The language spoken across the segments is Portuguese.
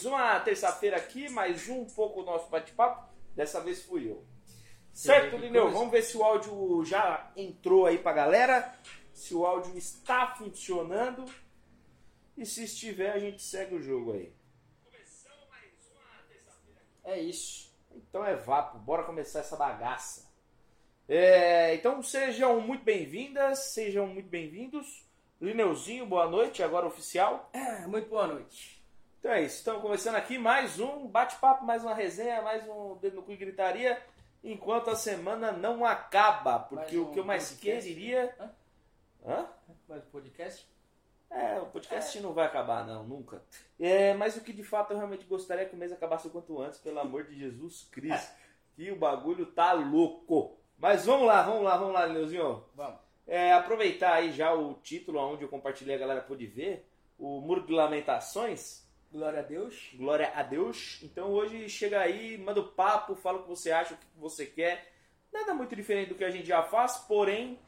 Mais uma terça-feira aqui, mais um pouco o nosso bate-papo. Dessa vez fui eu. Certo, Lineu? Vamos ver se o áudio já entrou aí pra galera. Se o áudio está funcionando. E se estiver, a gente segue o jogo aí. É isso. Então é vapo, bora começar essa bagaça. É, então sejam muito bem-vindas, sejam muito bem-vindos. Lineuzinho, boa noite, agora oficial. É, muito boa noite. Então é isso, estamos começando aqui mais um bate-papo, mais uma resenha, mais um dedo no cu e gritaria, enquanto a semana não acaba, porque Mais o que eu um mais podcast. queria... Hã? Hã? Mais um podcast? É, o podcast não vai acabar não, nunca. É, mas o que de fato eu realmente gostaria é que o mês acabasse o quanto antes, pelo amor de Jesus Cristo, que o bagulho tá louco. Mas vamos lá, vamos lá, vamos lá, Lineuzinho. Vamos. É, aproveitar aí já o título onde eu compartilhei, a galera pôde ver, o Muro de Lamentações, Glória a Deus. Glória a Deus. Então hoje chega aí, manda o papo, fala o que você acha, o que você quer. Nada muito diferente do que a gente já faz, porém,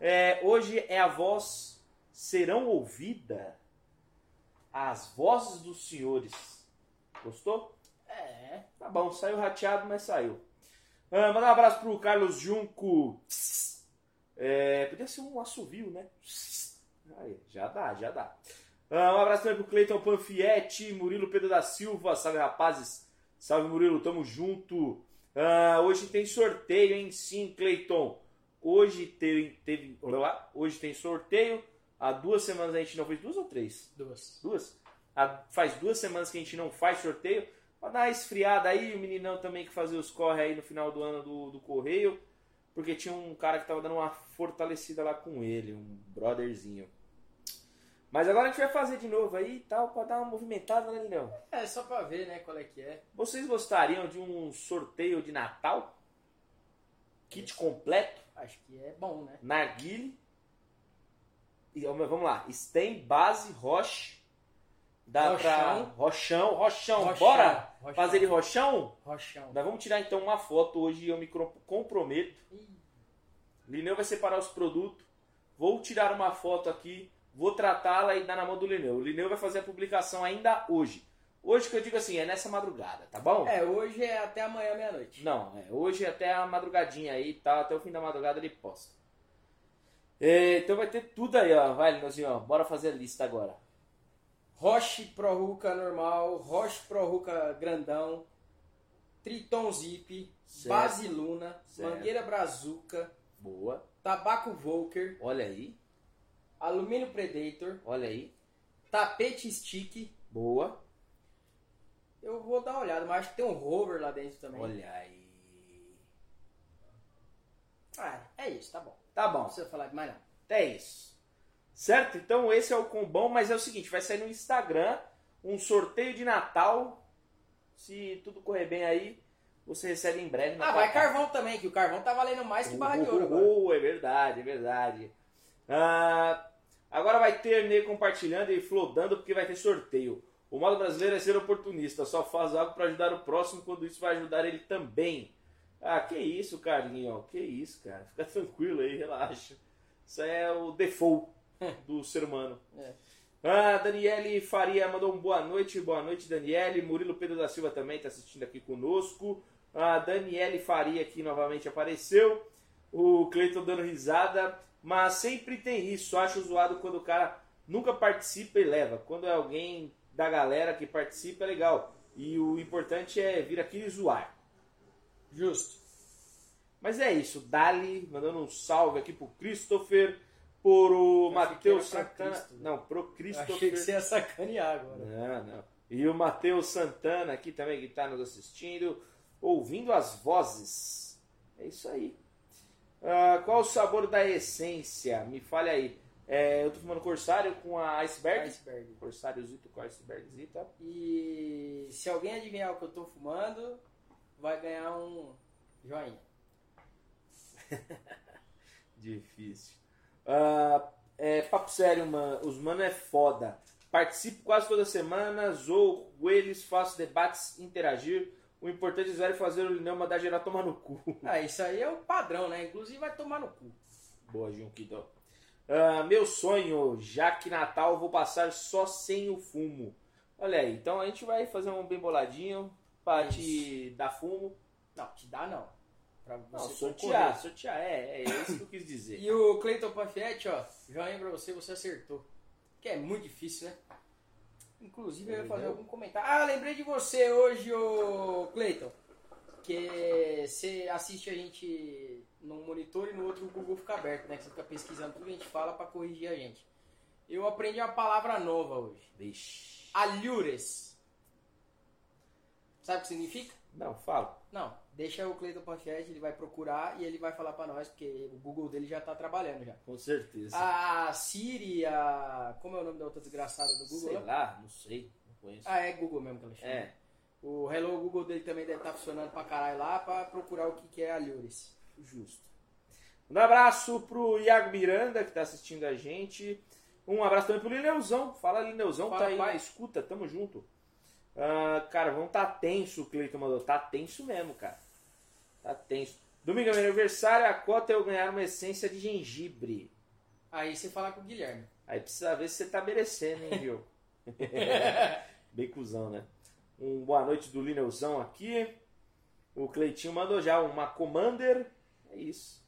é, hoje é a voz serão ouvida as vozes dos senhores. Gostou? É. Tá bom, saiu rateado, mas saiu. Ah, mandar um abraço pro Carlos Junco. É, podia ser um assovio, né? Aí, já dá, já dá. Ah, um abraço também pro Cleiton Panfietti, Murilo Pedro da Silva. Salve, rapazes. Salve, Murilo, tamo junto. Ah, hoje tem sorteio, hein? Sim, Cleiton. Hoje teve, teve. Lá. Hoje tem sorteio. Há duas semanas a gente não fez. Duas ou três? Duas. Duas? Há- faz duas semanas que a gente não faz sorteio. Pra dar uma esfriada aí, o meninão também que fazia os corre aí no final do ano do, do Correio. Porque tinha um cara que tava dando uma fortalecida lá com ele, um brotherzinho. Mas agora a gente vai fazer de novo aí e tal, pra dar uma movimentada, né, Linão? É, só pra ver, né, qual é que é. Vocês gostariam de um sorteio de Natal? Kit completo, Acho que é bom, né? narguile. E, vamos lá, Stem, base, roche. Dá Rochão. pra. Rochão, rochão, Rochão, bora rochão. fazer de rochão? Rochão. Nós vamos tirar então uma foto hoje eu me comprometo. Ih, Lineu vai separar os produtos. Vou tirar uma foto aqui, vou tratá-la e dar na mão do Lineu. O Lineu vai fazer a publicação ainda hoje. Hoje que eu digo assim, é nessa madrugada, tá bom? É, hoje é até amanhã meia-noite. Não, é, hoje até a madrugadinha aí, tá? Até o fim da madrugada ele posta. É, então vai ter tudo aí, ó. Vai, Lineuzinho, ó. Bora fazer a lista agora. Roche Pro Ruka normal, Roche Pro Ruka grandão, Triton Zip, Certo. Base Luna, Certo. Mangueira Brazuca, Boa. Tabaco Volker, Olha aí, Alumínio Predator, olha aí. Tapete Stick. Boa. Eu vou dar uma olhada, mas acho que tem um rover lá dentro também. Olha aí. Ah, é isso, tá bom. Tá Não bom. precisa falar de mais nada. É isso. Certo? Então esse é o combão, mas é o seguinte, vai sair no Instagram um sorteio de Natal. Se tudo correr bem aí, você recebe em breve. Ah, vai carvão também, que o carvão tá valendo mais que barra de ouro oh, é verdade, é verdade. Ah, agora vai ter Ney compartilhando e flodando porque vai ter sorteio. O modo brasileiro é ser oportunista, só faz algo para ajudar o próximo quando isso vai ajudar ele também. Ah, que isso, Carlinho, que isso, cara. Fica tranquilo aí, relaxa. Isso é o default do ser humano. É. Ah, Daniele Faria mandou um boa noite, boa noite, Daniele. Murilo Pedro da Silva também está assistindo aqui conosco. A Daniele Faria aqui novamente apareceu. O Cleiton dando risada. Mas sempre tem isso. Acho zoado quando o cara nunca participa e leva. Quando é alguém da galera que participa, é legal. E o importante é vir aqui e zoar. Justo. Mas é isso. Dali, mandando um salve aqui pro Christopher. Pro Matheus Santana. Cristo, né? Não, pro Christopher. Achei que você ia sacanear agora. Não, não. E o Matheus Santana aqui também que está nos assistindo, ouvindo as vozes. É isso aí. Ah, qual o sabor da essência? Me fale aí. É, eu tô fumando Corsário com a Iceberg. Iceberg. Corsáriozito com a Icebergzita. E se alguém adivinhar o que eu tô fumando, vai ganhar um joinha. Difícil. Ah, é, papo sério, mano. Os mano é foda. Participo quase toda semana, zoo com eles, faço debates, interagir. O importante é fazer o Lineu mandar geral tomar no cu. Ah, isso aí é o padrão, né? Inclusive vai tomar no cu. Boa, Junquidó. Ah, meu sonho, já que Natal vou passar só sem o fumo. Olha aí, então a gente vai fazer um bem boladinho pra te dar fumo. Não, te dá não. Pra Não, você sortear, concorrer. sortear, é, é isso que eu quis dizer. E o Cleiton Panfietti, ó, joinha pra você, você acertou. Que é muito difícil, né? Inclusive eu ia fazer algum comentário. Ah, lembrei de você hoje, ô Cleiton. Que você assiste a gente num monitor e no outro o Google fica aberto, né? Que você fica pesquisando tudo que a gente fala pra corrigir a gente. Eu aprendi uma palavra nova hoje. Vixe. Alhures. Sabe o que significa? Não, fala. Não, deixa o Cleiton Panfietti, ele vai procurar e ele vai falar pra nós, porque o Google dele já tá trabalhando já. Com certeza. A Siri, a. Como é o nome da outra desgraçada do Google? Sei lá? não sei, não conheço. Ah, é Google mesmo que ela chama. É, O Hello Google dele também deve estar funcionando pra caralho lá pra procurar o que, que é Alhures. justo. Um abraço pro Iago Miranda, que tá assistindo a gente. Um abraço também pro Lineuzão. Fala, Lineuzão, Fala, tá aí pai. na escuta, tamo junto. Ah, cara, vamos tá tenso, o Cleiton mandou. Tá tenso mesmo, cara. Tá tenso. Domingo é meu aniversário, a cota é eu ganhar uma essência de gengibre. Aí você fala com o Guilherme. Aí precisa ver se você tá merecendo, hein, viu? Bem cuzão, né? Um boa noite do Lineuzão aqui. O Cleitinho mandou já uma Commander. É isso.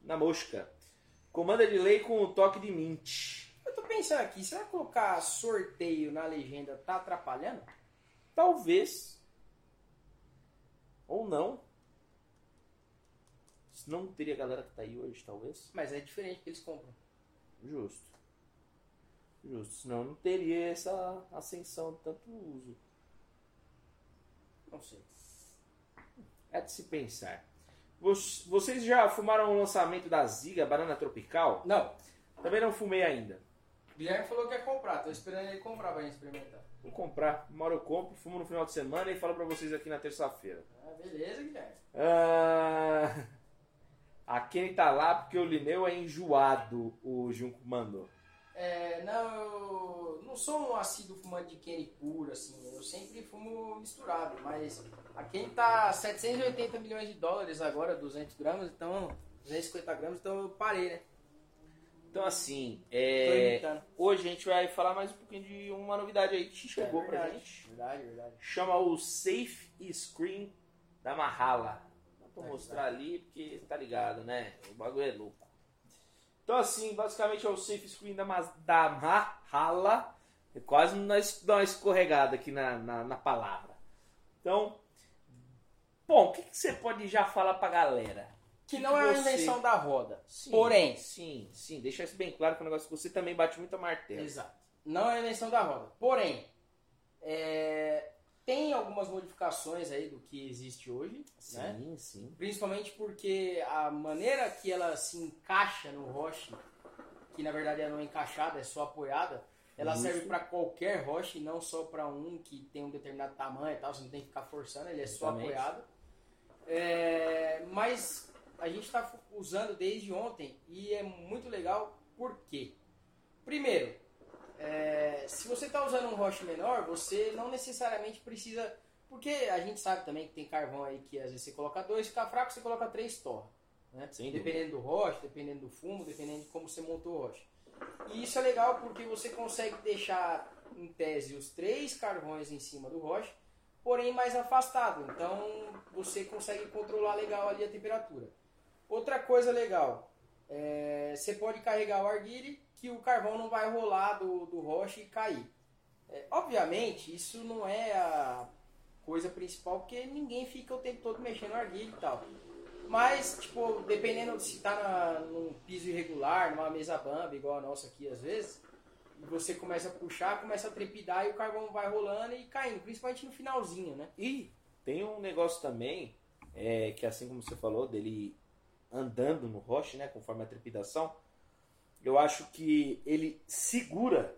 Na mosca. Commander de lei com o toque de mint. Eu tô pensando aqui, será que colocar sorteio na legenda tá atrapalhando? Talvez. Ou não. Não teria galera que tá aí hoje, talvez. Mas é diferente que eles compram. Justo. Justo. Senão não teria essa ascensão de tanto uso. Não sei. É de se pensar. Vocês já fumaram o lançamento da Ziga Banana Tropical? Não. Também não fumei ainda. Guilherme falou que ia comprar, tô esperando ele comprar pra gente experimentar. Vou comprar. Uma hora eu compro, fumo no final de semana e falo pra vocês aqui na terça-feira. Ah, beleza, Guilherme. Ah, a Kenny tá lá porque o Lineu é enjoado, o Junco mandou. É, não, eu não sou um assíduo fumante de Kenny puro, assim, eu sempre fumo misturado, mas a Kenny tá 780 milhões de dólares agora, 200 gramas, então, 250 gramas, então eu parei, né? Então assim, é, hoje a gente vai falar mais um pouquinho de uma novidade aí que chegou é pra verdade, gente. Verdade, verdade. Chama o Safe Screen da Mahala. Vou É, mostrar ali porque tá ligado, né? O bagulho é louco. Então assim, basicamente é o Safe Screen da, da Mahala. É Quase nós dá uma escorregada aqui na, na, na palavra. Então, bom, o que, que você pode já falar pra galera? Que não é a Você- invenção da roda. Sim, Porém, Sim, sim, deixa isso bem claro que o negócio que você também bate muito a martelo. Exato. Não é a invenção da roda. Porém, é, tem algumas modificações aí do que existe hoje, né? Sim, sim. Principalmente porque a maneira que ela se encaixa no roche, que na verdade ela não é encaixada, é só apoiada, ela Isso. serve para qualquer roche, não só para um que tem um determinado tamanho e tal, você não tem que ficar forçando, ele é só Exatamente. apoiado. É, mas a gente está usando desde ontem e é muito legal, por quê? Primeiro, é, se você está usando um roche menor, você não necessariamente precisa. Porque a gente sabe também que tem carvão aí que às vezes você coloca dois, fica fraco, você coloca três torra. Né? Dependendo do roche, dependendo do fumo, dependendo de como você montou o roche. E isso é legal porque você consegue deixar, em tese, os três carvões em cima do roche, porém mais afastado. Então você consegue controlar legal ali a temperatura. Outra coisa legal, é, você pode carregar o arguile que o carvão não vai rolar do, do roche e cair. É, obviamente, isso não é a coisa principal, porque ninguém fica o tempo todo mexendo no arguile e tal. Mas, tipo, dependendo de se tá na, num piso irregular, numa mesa bamba, igual a nossa aqui às vezes, você começa a puxar, começa a trepidar e o carvão vai rolando e caindo, principalmente no finalzinho, né? E tem um negócio também, é, que assim como você falou, dele andando no roche, né, conforme a trepidação, eu acho que ele segura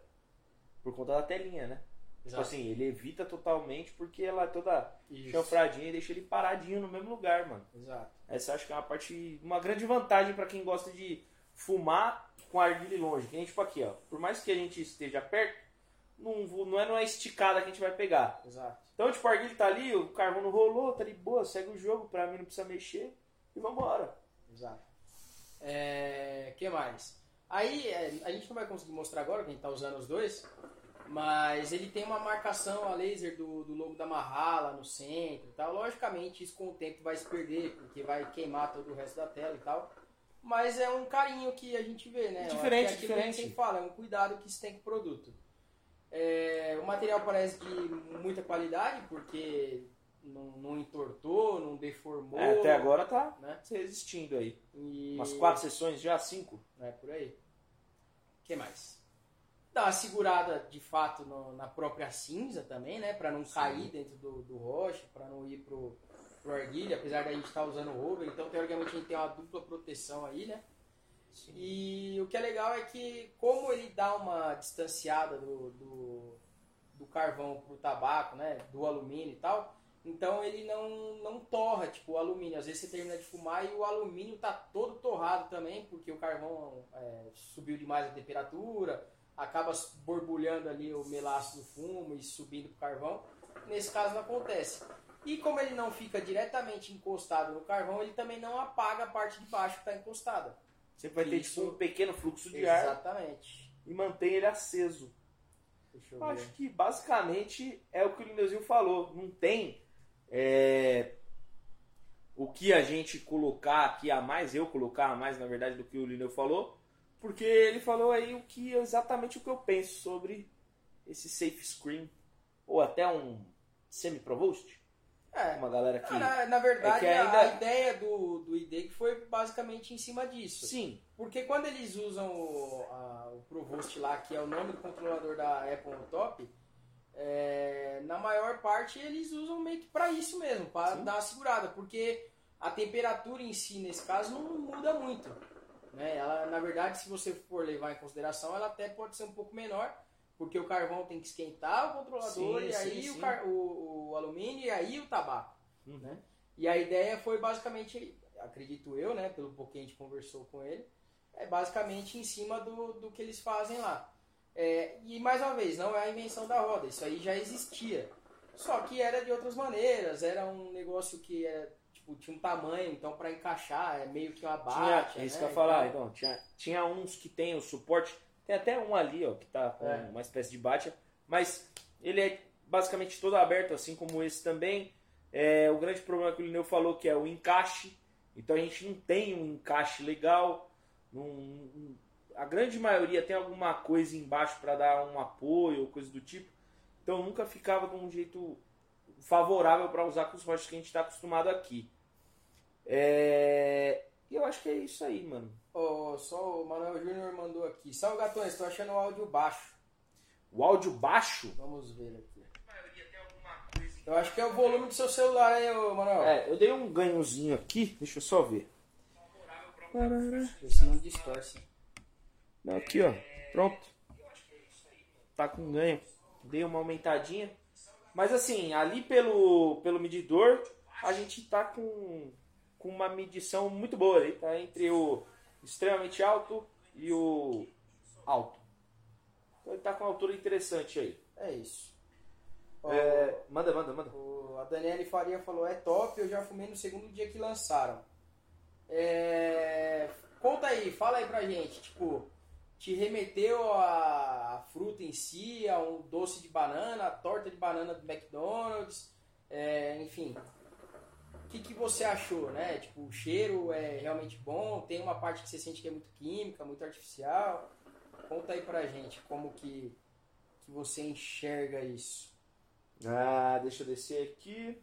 por conta da telinha, né? Tipo assim, ele evita totalmente porque ela é toda Isso. chanfradinha e deixa ele paradinho no mesmo lugar, mano. Exato. Essa eu acho que é uma parte, uma grande vantagem pra quem gosta de fumar com arguile longe. Que nem tipo aqui, ó. Por mais que a gente esteja perto, não, não é numa esticada que a gente vai pegar. Exato. Então, tipo, o arguile tá ali, o carvão não rolou, tá de boa, segue o jogo, pra mim não precisa mexer e vambora. Exato. É, que mais? Aí, é, a gente não vai conseguir mostrar agora, que a gente tá usando os dois, Mas ele tem uma marcação a laser do, do logo da Mahala no centro e tal. Logicamente, isso com o tempo vai se perder, porque vai queimar todo o resto da tela e tal. Mas é um carinho que a gente vê, né? Diferente, é diferente. Que a gente sempre fala, é um cuidado que se tem com o produto. É, o material parece de muita qualidade, porque não, não entortou, não deformou. É, até agora tá né? resistindo aí. E... Umas quatro sessões já, cinco. É, por aí. O que mais? Dá uma segurada de fato no- na própria cinza também, né? Pra não cair dentro do, do rocha, pra não ir pro, pro arguilha, apesar da gente estar usando o rover. Então, teoricamente, a gente tem uma dupla proteção aí, né? E o que é legal é que, como ele dá uma distanciada do, do, do carvão pro tabaco, né? Do alumínio e tal, então ele não, não torra, tipo, o alumínio. Às vezes você termina de fumar e o alumínio tá todo torrado também, porque o carvão é, subiu demais a temperatura, acaba borbulhando ali o melaço do fumo e subindo pro carvão. Nesse caso não acontece. E como ele não fica diretamente encostado no carvão, ele também não apaga a parte de baixo que está encostada. Sempre vai ter Isso. tipo, um pequeno fluxo de ar Exatamente. e mantém ele aceso. Acho que basicamente é o que o Lineuzinho falou. Não tem é, o que a gente colocar aqui a mais, eu colocar a mais, na verdade, do que o Lineu falou, porque ele falou aí o que exatamente o que eu penso sobre esse safe screen, ou até um semi-provost. É. Uma galera que. Na, na verdade, é que a- ainda- a ideia do, do ID que foi basicamente em cima disso. Sim, Porque quando eles usam o, a- o Provost lá, que é o nome do controlador da Apple no top, é, na maior parte eles usam meio que pra isso mesmo, para dar uma segurada, porque a temperatura em si, nesse caso, não muda muito. Né? Ela, na verdade, se você for levar em consideração, ela até pode ser um pouco menor, porque o carvão tem que esquentar o controlador, Sim, e aí sim, o, sim. o- o alumínio, e aí o tabaco. Uhum. Né? E a ideia foi basicamente, acredito eu, né, pelo pouco que a gente conversou com ele, é basicamente em cima do, do que eles fazem lá. É, e mais uma vez, não é a invenção da roda, isso aí já existia. Só que era de outras maneiras, era um negócio que era, tipo, tinha um tamanho, então para encaixar é meio que uma Tinha, bate. é isso né, que eu falar, então, tinha, tinha uns que tem o suporte, tem até um ali, ó, que tá com É. uma espécie de bate, mas ele é basicamente todo aberto, assim como esse também. É, o grande problema que o Lineu falou que é o encaixe, então a gente não tem um encaixe legal, não- a grande maioria tem alguma coisa embaixo para dar um apoio ou coisa do tipo, então nunca ficava de um jeito favorável para usar com os rochas que a gente está acostumado aqui. É, E eu acho que é isso aí, mano. Ó, só o Manuel Júnior mandou aqui. Salve gatões, estou achando o áudio baixo. O áudio baixo? Vamos ver aqui. Eu acho que é o volume do seu celular ô Manuel. É, eu dei um ganhozinho aqui, deixa eu só ver. Esse não distorce. Não, aqui ó, pronto. Tá com ganho. Dei uma aumentadinha. Mas assim, ali pelo, pelo medidor, a gente tá com, com uma medição muito boa aí, tá? Entre o extremamente alto e o alto. Então ele tá com uma altura interessante aí. É isso. É, manda, manda, manda. o- a Daniele Faria falou, é top, eu já fumei no segundo dia que lançaram. É, conta aí, fala aí pra gente, tipo, te remeteu a fruta em si, a um doce de banana, a torta de banana do McDonald's, é, enfim. O que, que você achou, né? Tipo, o cheiro é realmente bom, tem uma parte que você sente que é muito química, muito artificial. Conta aí pra gente como que, que você enxerga isso. Ah, deixa eu descer aqui.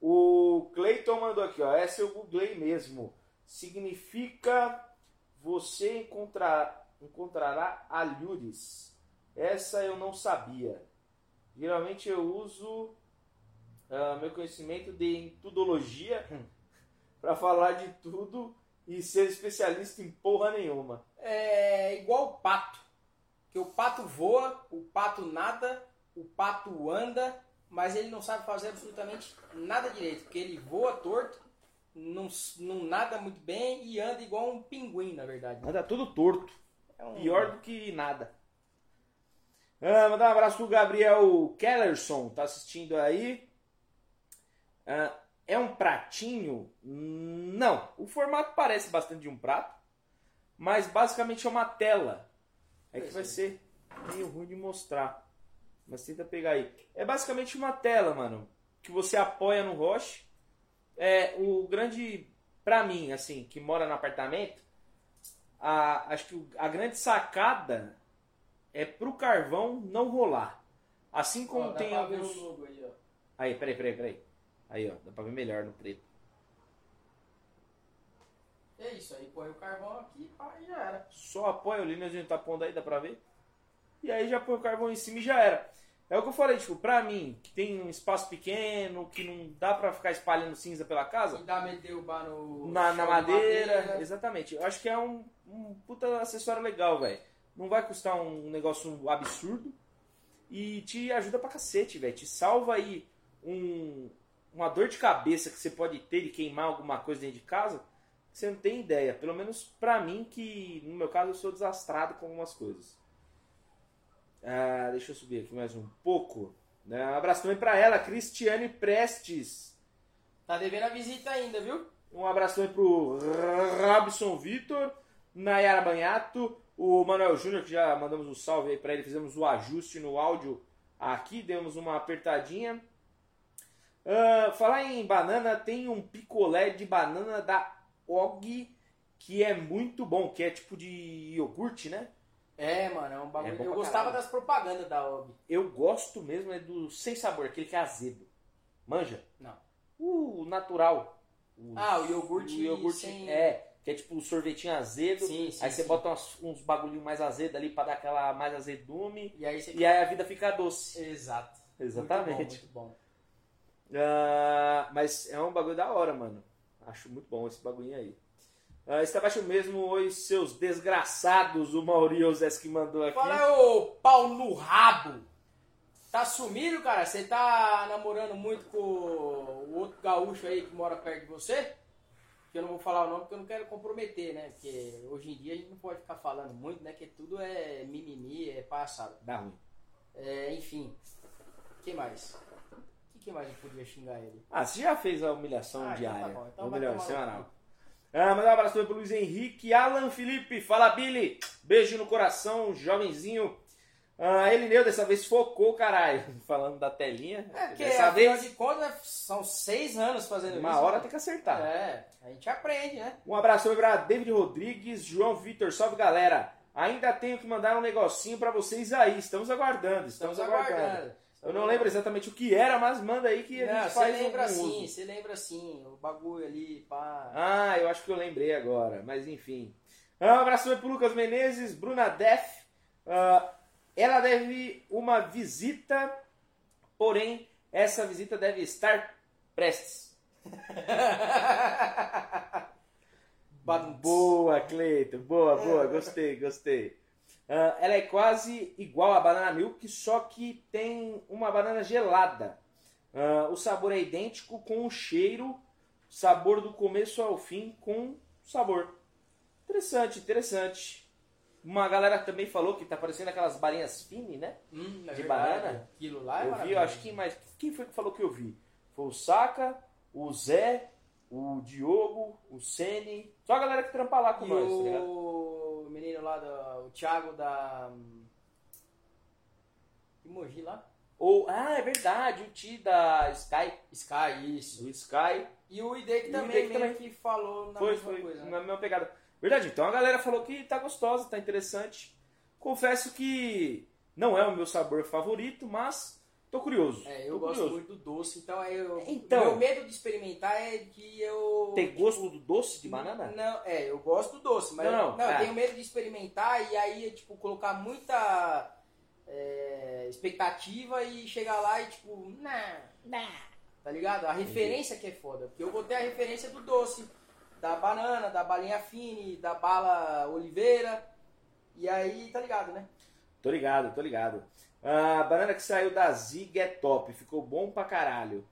O Cleiton mandou aqui, ó. Essa eu googlei mesmo. Significa você encontrar, encontrará alhures. Essa eu não sabia. Geralmente eu uso ah, meu conhecimento de entudologia para falar de tudo e ser especialista em porra nenhuma. É igual o pato. Que o pato voa, o pato nada, o pato anda, mas ele não sabe fazer absolutamente nada direito. Porque ele voa torto, não, não nada muito bem e anda igual um pinguim, na verdade. Anda tudo torto. É um- Pior do que nada. Ah, mandar um abraço pro Gabriel Kellerson, tá assistindo aí. Ah, é um pratinho? Não. O formato parece bastante de um prato, mas basicamente é uma tela. É que vai ser meio ruim de mostrar. Mas tenta pegar aí. É basicamente uma tela, mano. Que você apoia no roche. É o grande. Pra mim, assim, que mora no apartamento. A, acho que a grande sacada é pro carvão não rolar. Assim como Ó, tem alguns. logo aí. Aí, peraí, peraí, peraí. Aí, ó, dá pra ver melhor no preto. É isso aí, põe o carvão aqui e já era. Só apoia o linha, a gente tá pondo aí, dá pra ver? E aí já põe o carvão em cima e já era. É o que eu falei, tipo, pra mim, que tem um espaço pequeno, que não dá pra ficar espalhando cinza pela casa, E dá medo de derrubar no. na, na de madeira, exatamente. Eu acho que é um, um puta acessório legal, velho. Não vai custar um negócio absurdo e te ajuda pra cacete, velho. Te salva aí um, uma dor de cabeça que você pode ter de queimar alguma coisa dentro de casa, que você não tem ideia. Pelo menos pra mim, que no meu caso eu sou desastrado com algumas coisas. Ah, deixa eu subir aqui mais um pouco. Né? Um abraço também pra ela, Cristiane Prestes. Tá devendo a visita ainda, viu? Um abraço também pro Robson Vitor, Nayara Banhato, o Manuel Júnior, que já mandamos um salve aí pra ele, fizemos o ajuste no áudio aqui, demos uma apertadinha. Ah, falar em banana, tem um picolé de banana da Og que é muito bom, que é tipo de iogurte, né? É, mano, é um bagulho. É eu gostava caralho. das propagandas da OB. Eu gosto mesmo é do sem sabor, aquele que é azedo. Manja? Não. O natural. O- Ah, o iogurte o iogurte sem- É, que é tipo um sorvetinho azedo. Sim, sim. Aí você sim. bota uns, uns bagulhinhos mais azedos ali pra dar aquela mais azedume. E aí você. E aí a vida fica doce. Exato. Exatamente. Muito bom. Muito bom. Ah, mas é um bagulho da hora, mano. Acho muito bom esse bagulhinho aí. Ah, está abaixo mesmo, oi, seus desgraçados, o Maurício Zé que mandou aqui. Fala, ô pau no rabo! Tá sumido, cara? Você tá namorando muito com o outro gaúcho aí que mora perto de você? Que eu não vou falar o nome porque eu não quero comprometer, né? Porque hoje em dia a gente não pode ficar falando muito, né? Que tudo é mimimi, é palhaçada. Dá ruim. É, enfim. O que mais? O que, que mais eu podia xingar ele? Ah, você já fez a humilhação Ah, então diária. tá bom. Então a humilhação semanal. Ah, mandar um abraço também pro Luiz Henrique, Alan Felipe, fala Billy, beijo no coração, jovenzinho. Ah, ele meu dessa vez focou, caralho, falando da telinha. É, porque dessa vez, de contas são seis anos fazendo uma isso. hora né? tem que acertar. É, a gente aprende, né? Um abraço também pra David Rodrigues, João Vitor, salve galera. Ainda tenho que mandar um negocinho pra vocês aí, estamos aguardando, estamos, aguardando. Eu não lembro exatamente o que era, mas manda aí que a gente você faz lembra um assim, você lembra assim, o bagulho ali, pá. Ah, eu acho que eu lembrei agora, mas enfim. Um abraço também pro Lucas Menezes, Bruna Def. Ah, ela deve uma visita, porém, essa visita deve estar prestes. Boa, Cleiton, boa, boa, gostei, gostei. Ah, ela é quase igual a banana milk, só que tem uma banana gelada. Ah, o sabor é idêntico com o cheiro, sabor do começo ao fim com sabor. Interessante, interessante. Uma galera também falou que tá parecendo aquelas barinhas fine, né? Hum, é De verdade. banana? Aquilo lá é eu vi, eu acho que mais. Quem foi que falou que eu vi? Foi o Saka, o Zé, o Diogo, o Sene. Só a galera que trampa lá com E nós, tá ligado? O menino lá, do, o Thiago da... Que Mogi lá? Ou, ah, é verdade, o Ti da Sky. Sky, isso. Do Sky. E o Ide que o também, também. que falou na foi, mesma foi. coisa. né? Na mesma pegada. Verdade, então a galera falou que tá gostosa, tá interessante. Confesso que não é o meu sabor favorito, mas tô curioso. É, eu tô gosto curioso. muito do doce, então aí eu, Então. meu medo de experimentar é que eu Tem gosto do doce de banana? Não, é, eu gosto do doce, mas Não, eu, não, não, eu é. tenho medo de experimentar e aí, tipo, colocar muita é, expectativa e chegar lá e, tipo, nah, nah, tá ligado? A referência que é foda, porque eu vou ter a referência do doce, da banana, da balinha fine, da bala oliveira, e aí, tá ligado, né? Tô ligado, tô ligado. A banana que saiu da Zig é top, ficou bom pra caralho.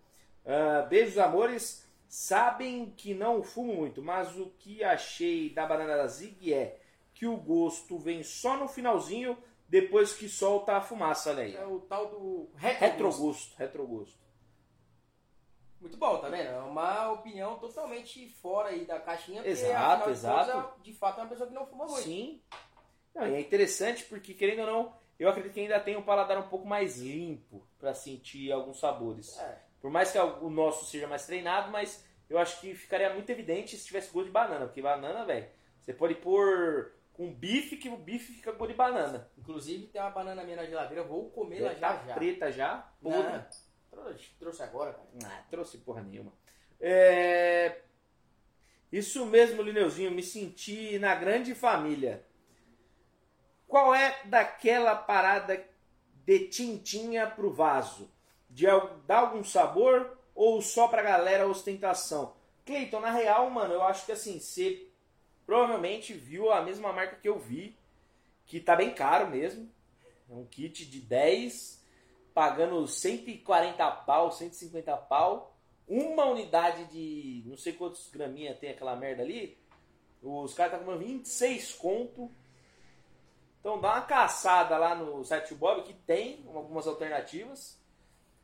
Ah, beijos, amores. Sabem que não fumo muito, mas o que achei da banana da Zig é que o gosto vem só no finalzinho, depois que solta a fumaça, olha aí. É o tal do retrogosto. Retrogosto, retrogosto. Muito bom, tá vendo? É uma opinião totalmente fora aí da caixinha, porque Exato, de exato. contas, de fato é uma pessoa que não fuma muito. Sim. Não, e é interessante porque, querendo ou não, eu acredito que ainda tem um paladar um pouco mais limpo para sentir alguns sabores. É. Por mais que o nosso seja mais treinado, mas eu acho que ficaria muito evidente se tivesse gosto de banana, porque banana, velho, você pode pôr com bife que o bife fica gosto de banana. Inclusive tem uma banana minha na geladeira, eu vou comer ela já tá já. preta já, podre. trouxe, trouxe agora, cara. Ah, trouxe porra nenhuma. É... Isso mesmo, Lineuzinho, me senti na grande família. Qual é daquela parada de tintinha pro vaso? De dar algum sabor ou só pra galera ostentação? Cleiton, na real, mano, eu acho que assim, você provavelmente viu a mesma marca que eu vi, que tá bem caro mesmo. É um kit de 10, pagando 140 pau, 150 pau. Uma unidade de não sei quantos graminha tem aquela merda ali. Os caras estão cobrando 26 conto. Então dá uma caçada lá no site do Bob que tem algumas alternativas.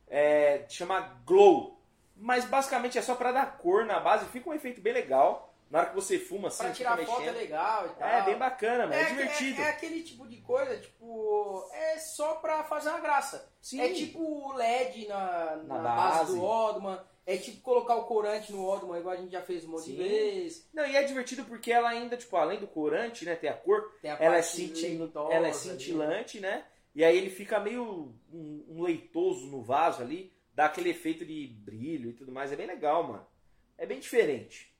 É, chama Glow. Mas basicamente é só pra dar cor na base. Fica um efeito bem legal. Na hora que você fuma assim, Pra tirar foto é mexendo. legal e tal. É bem bacana, mano. É, É, divertido. é- é aquele tipo de coisa, tipo, é só pra fazer uma graça. Sim. É tipo o LED na, na, Na base. base. do Odman. É tipo colocar o corante no Odman, igual a gente já fez um monte Sim. de vezes. Não, e é divertido porque ela ainda, tipo, além do corante, né, tem a cor, Tem a ela é, cintil- ela é ali. cintilante, né? E aí ele fica meio um, um leitoso no vaso ali, dá aquele efeito de brilho e tudo mais. É bem legal, mano. É bem diferente.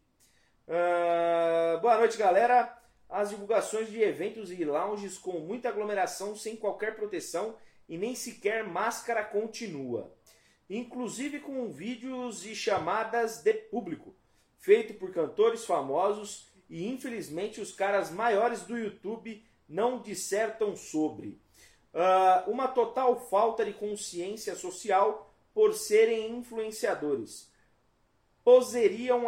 Ah, boa noite, galera. As divulgações de eventos e lounges com muita aglomeração, sem qualquer proteção e nem sequer máscara continua. Inclusive com vídeos e chamadas de público, feito por cantores famosos e infelizmente os caras maiores do YouTube não dissertam sobre. Ah, uma total falta de consciência social por serem influenciadores.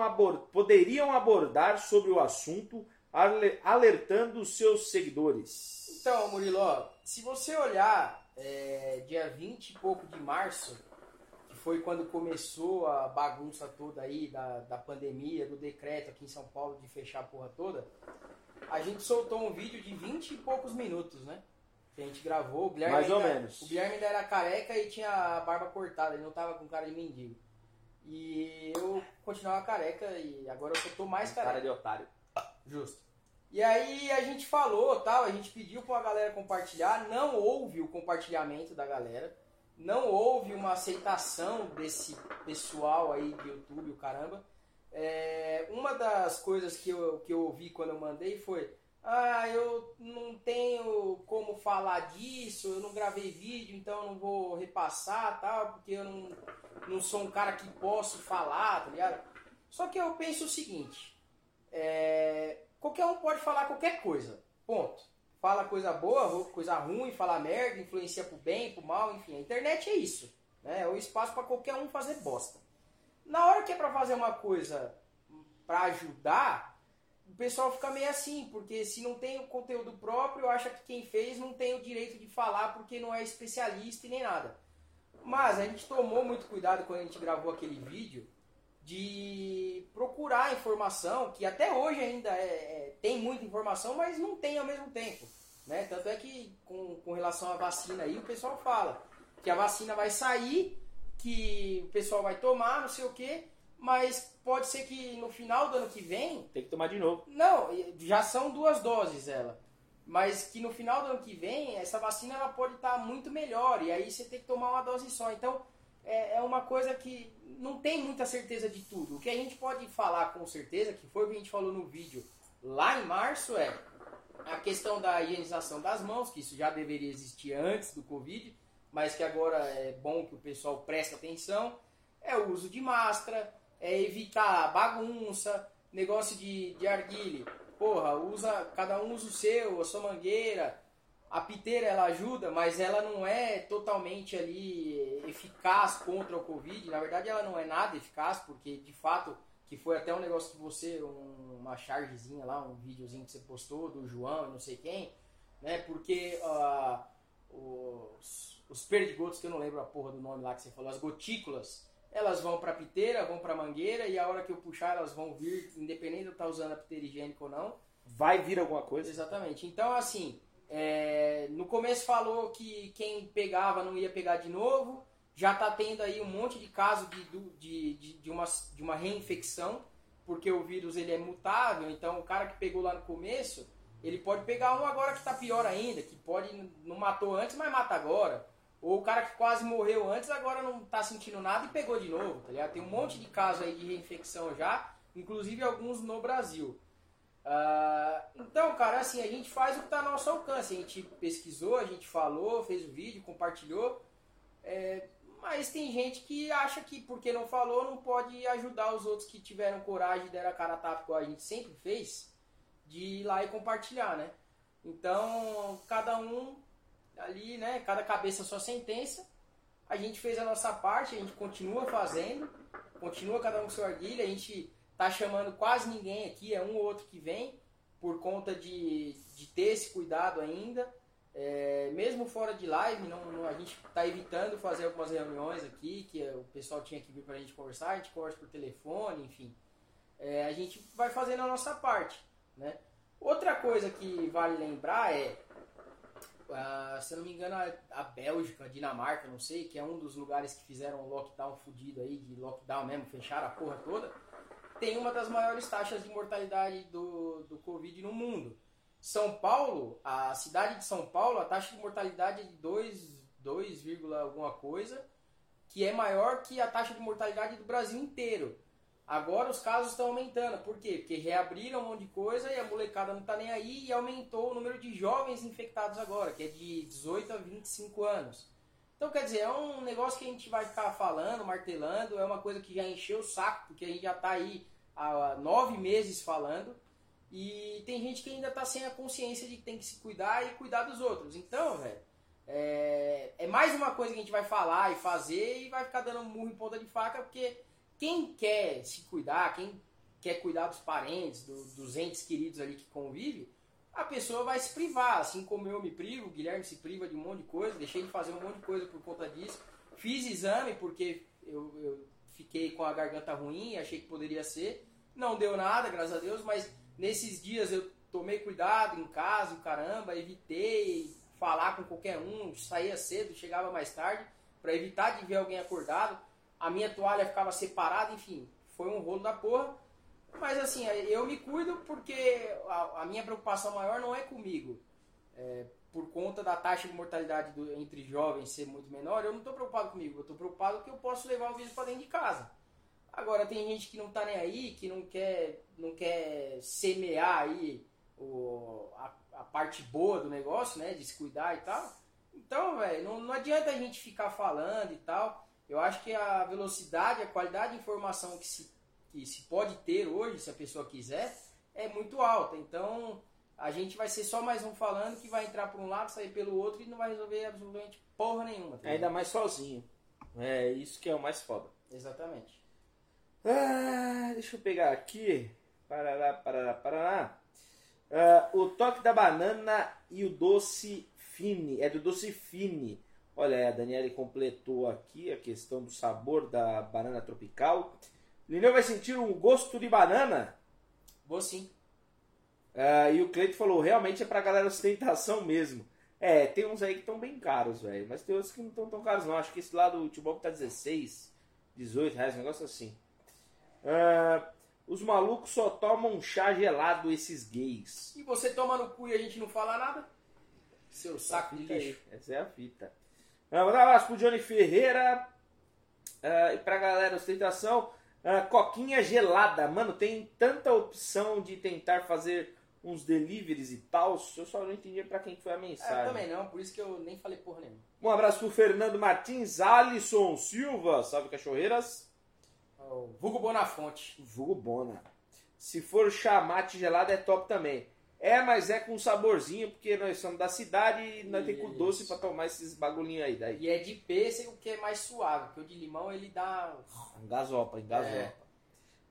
Abor- poderiam abordar sobre o assunto, ale- alertando seus seguidores. Então, Murilo, se você olhar é, dia 20 e pouco de março, foi quando começou a bagunça toda aí da, da pandemia, do decreto aqui em São Paulo de fechar a porra toda, a gente soltou um vídeo de 20 e poucos minutos, né? Que a gente gravou. O Guilherme Mais ou ainda- menos. O Guilherme ainda era careca e tinha a barba cortada, ele não tava com cara de mendigo. E eu continuava careca e agora eu só tô mais careca. Cara de otário. Justo. E aí a gente falou, tal, a gente pediu pra galera compartilhar, não houve o compartilhamento da galera, não houve uma aceitação desse pessoal aí de YouTube, o caramba. É, uma das coisas que eu, que eu ouvi quando eu mandei foi ah, eu não tenho como falar disso, eu não gravei vídeo, então eu não vou repassar, tal, porque eu não, não sou um cara que posso falar, tá ligado? Só que eu penso o seguinte, é, qualquer um pode falar qualquer coisa, ponto. Fala coisa boa, coisa ruim, fala merda, influencia pro bem, pro mal, enfim. A internet é isso, né? É o espaço para qualquer um fazer bosta. Na hora que é pra fazer uma coisa pra ajudar, o pessoal fica meio assim, porque se não tem o conteúdo próprio, acha que quem fez não tem o direito de falar porque não é especialista e nem nada. Mas a gente tomou muito cuidado quando a gente gravou aquele vídeo de procurar informação, que até hoje ainda é, é- tem muita informação, mas não tem ao mesmo tempo. Né? Tanto é que com, com relação à vacina aí, o pessoal fala que a vacina vai sair, que o pessoal vai tomar, não sei o quê, mas pode ser que no final do ano que vem Tem que tomar de novo. não, já são duas doses ela. Mas que no final do ano que vem, essa vacina ela pode estar muito melhor. E aí você tem que tomar uma dose só. Então, é, é uma coisa que não tem muita certeza de tudo. O que a gente pode falar com certeza, que foi o que a gente falou no vídeo lá em março, é a questão da higienização das mãos, que isso já deveria existir antes do Covid, mas que agora é bom que o pessoal preste atenção. É o uso de máscara, é evitar bagunça, negócio de, de. Porra, usa, cada um usa o seu, a sua mangueira. A piteira ela ajuda, mas ela não é totalmente ali eficaz contra o Covid. Na verdade, ela não é nada eficaz, porque de fato, que foi até um negócio que você, um- uma chargezinha lá, um videozinho que você postou do João e não sei quem, né? Porque ah, os, os perdigotos, que eu não lembro a porra do nome lá que você falou, as gotículas, elas vão pra piteira, vão pra mangueira, e a hora que eu puxar, elas vão vir, independente de eu estar usando a piteira higiênica ou não. Vai vir alguma coisa. Exatamente. Então, assim, É, no começo falou que quem pegava não ia pegar de novo. Já está tendo aí um monte de casos de, de, de, de, uma, de uma reinfecção, porque o vírus ele é mutável. Então o cara que pegou lá no começo, ele pode pegar um agora que está pior ainda, que pode não matou antes, mas mata agora. Ou o cara que quase morreu antes, agora não está sentindo nada e pegou de novo, tá ligado? Tem um monte de casos aí de reinfecção já, inclusive alguns no Brasil. Uh, então, cara, assim, a gente faz o que está ao nosso alcance. A gente pesquisou, a gente falou, fez o vídeo, compartilhou. É, mas tem gente que acha que porque não falou não pode ajudar os outros que tiveram coragem deram a cara a tapa, igual a gente sempre fez, de ir lá e compartilhar, né? Então, cada um ali, né? Cada cabeça sua sentença. A gente fez a nossa parte, a gente continua fazendo, continua cada um com seu arguilha, a gente tá chamando quase ninguém aqui, é um ou outro que vem, por conta de, de ter esse cuidado ainda. É, mesmo fora de live, não, não a gente está evitando fazer algumas reuniões aqui, que o pessoal tinha que vir para a gente conversar, a gente conversa por telefone, enfim. É, a gente vai fazendo a nossa parte. Né? Outra coisa que vale lembrar é, uh, se eu não me engano, a, a Bélgica, a Dinamarca, não sei, que é um dos lugares que fizeram um lockdown fudido aí, de lockdown mesmo, fecharam a porra toda tem uma das maiores taxas de mortalidade do, do Covid no mundo. São Paulo, a cidade de São Paulo, a taxa de mortalidade é de 2, 2, alguma coisa, que é maior que a taxa de mortalidade do Brasil inteiro. Agora os casos estão aumentando. Por quê? Porque reabriram um monte de coisa e a molecada não está nem aí e aumentou o número de jovens infectados agora, que é de 18 a 25 anos. Então, quer dizer, é um negócio que a gente vai ficar falando, martelando, é uma coisa que já encheu o saco, porque a gente já está aí há nove meses falando, e tem gente que ainda está sem a consciência de que tem que se cuidar e cuidar dos outros. Então, velho, é, é, mais uma coisa que a gente vai falar e fazer e vai ficar dando murro em ponta de faca, porque quem quer se cuidar, quem quer cuidar dos parentes, do, dos entes queridos ali que convive, a pessoa vai se privar, assim como eu me privo, o Guilherme se priva de um monte de coisa, deixei de fazer um monte de coisa por conta disso. Fiz exame porque eu, eu fiquei com a garganta ruim, achei que poderia ser. Não deu nada, graças a Deus, mas nesses dias eu tomei cuidado em casa, caramba, evitei falar com qualquer um, saía cedo, chegava mais tarde, para evitar de ver alguém acordado. A minha toalha ficava separada, enfim, foi um rolo da porra. Mas assim, eu me cuido porque a, a minha preocupação maior não é comigo. É, por conta da taxa de mortalidade do, entre jovens ser muito menor, eu não estou preocupado comigo. Eu estou preocupado que eu posso levar o vírus para dentro de casa. Agora tem gente que não está nem aí, que não quer, não quer semear aí o, a, a parte boa do negócio, né? De se cuidar e tal. Então, velho, não, não adianta a gente ficar falando e tal. Eu acho que a velocidade, a qualidade de informação que se que se pode ter hoje, se a pessoa quiser, é muito alta. Então a gente vai ser só mais um falando que vai entrar por um lado, sair pelo outro e não vai resolver absolutamente porra nenhuma. Tá Ainda mais sozinho. É isso que é o mais foda. Exatamente. Ah, deixa eu pegar aqui. Parará, parará, parará. Uh, o toque da banana e o doce fine. É do doce fine. Olha, a Daniela completou aqui a questão do sabor da banana tropical. Lineu vai sentir um gosto de banana? Vou sim. Uh, e o Cleito falou, realmente é pra galera ostentação mesmo. É, tem uns aí que estão bem caros, velho. Mas tem outros que não estão tão caros, não. Acho que esse lá do Tibop tá 16, 18 reais, um negócio assim. Uh, os malucos só tomam chá gelado, esses gays. E você toma no cu e a gente não fala nada? Seu saco de lixo. Aí. Essa é a fita. Uh, um abraço pro Johnny Ferreira. Uh, e pra galera ostentação. Uh, coquinha gelada. Mano, tem tanta opção de tentar fazer uns deliveries e tal. Eu só não entendi para quem foi a mensagem. É, eu também não, por isso que eu nem falei porra nenhuma. Um abraço pro Fernando Martins, Alisson Silva, salve cachorreiras. Oh, Vulgo Bonafonte. Vulgo Bona. Se for chamate gelado é top também. É, mas é com saborzinho, porque nós somos da cidade e nós temos com doce para tomar esses bagulhinhos aí. Daí. E é de pêssego que é mais suave, porque o de limão ele dá. Engasopa, engasopa. É.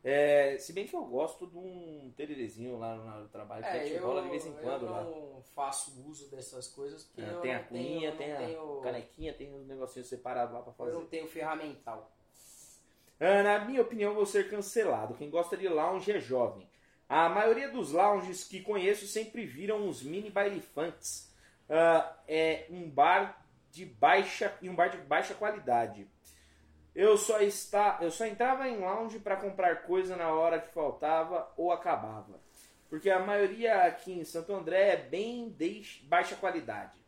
É, se bem que eu gosto de um tererezinho lá no trabalho, é, que rola de vez em quando. Eu lá. não faço uso dessas coisas, porque é, tem a cunha, tem a tenho... canequinha, tem os negocinhos separados lá para fazer. Eu não tenho ferramental. Ah, na minha opinião, vou ser cancelado. Quem gosta de lounge é jovem. A maioria dos lounges que conheço sempre viram uns mini baile funks. ah, é um bar de baixa e um bar de baixa qualidade. Eu só está, eu só entrava em lounge para comprar coisa na hora que faltava ou acabava. Porque a maioria aqui em Santo André é bem de baixa qualidade.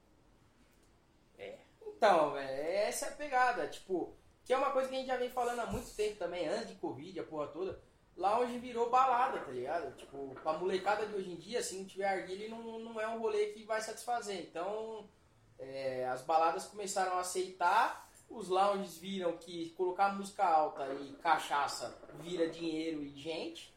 Então, velho, essa é a pegada. Tipo, que é uma coisa que a gente já vem falando há muito tempo também, antes de Covid, a porra toda. Lá hoje virou balada, tá ligado? Tipo, pra molecada de hoje em dia, se não tiver arguilha, não, não é um rolê que vai satisfazer. Então, é, as baladas começaram a aceitar, os lounges viram que colocar música alta e cachaça vira dinheiro e gente,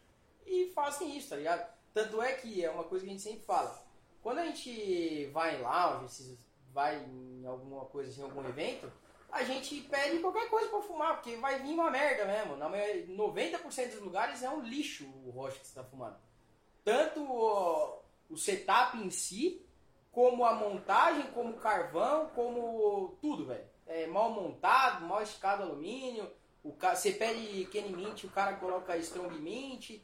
e fazem isso, tá ligado? Tanto é que é uma coisa que a gente sempre fala. Quando a gente vai em lounge, vai em alguma coisa assim, algum evento, a gente pede qualquer coisa pra fumar, porque vai vir uma merda mesmo. Na maioria, 90% dos lugares é um lixo o rocha que você tá fumando. Tanto o, o setup em si, como a montagem, como o carvão, como tudo, velho. É mal montado, mal esticado alumínio. O ca... Você pede Kenny Mint, o cara coloca Strong Mint.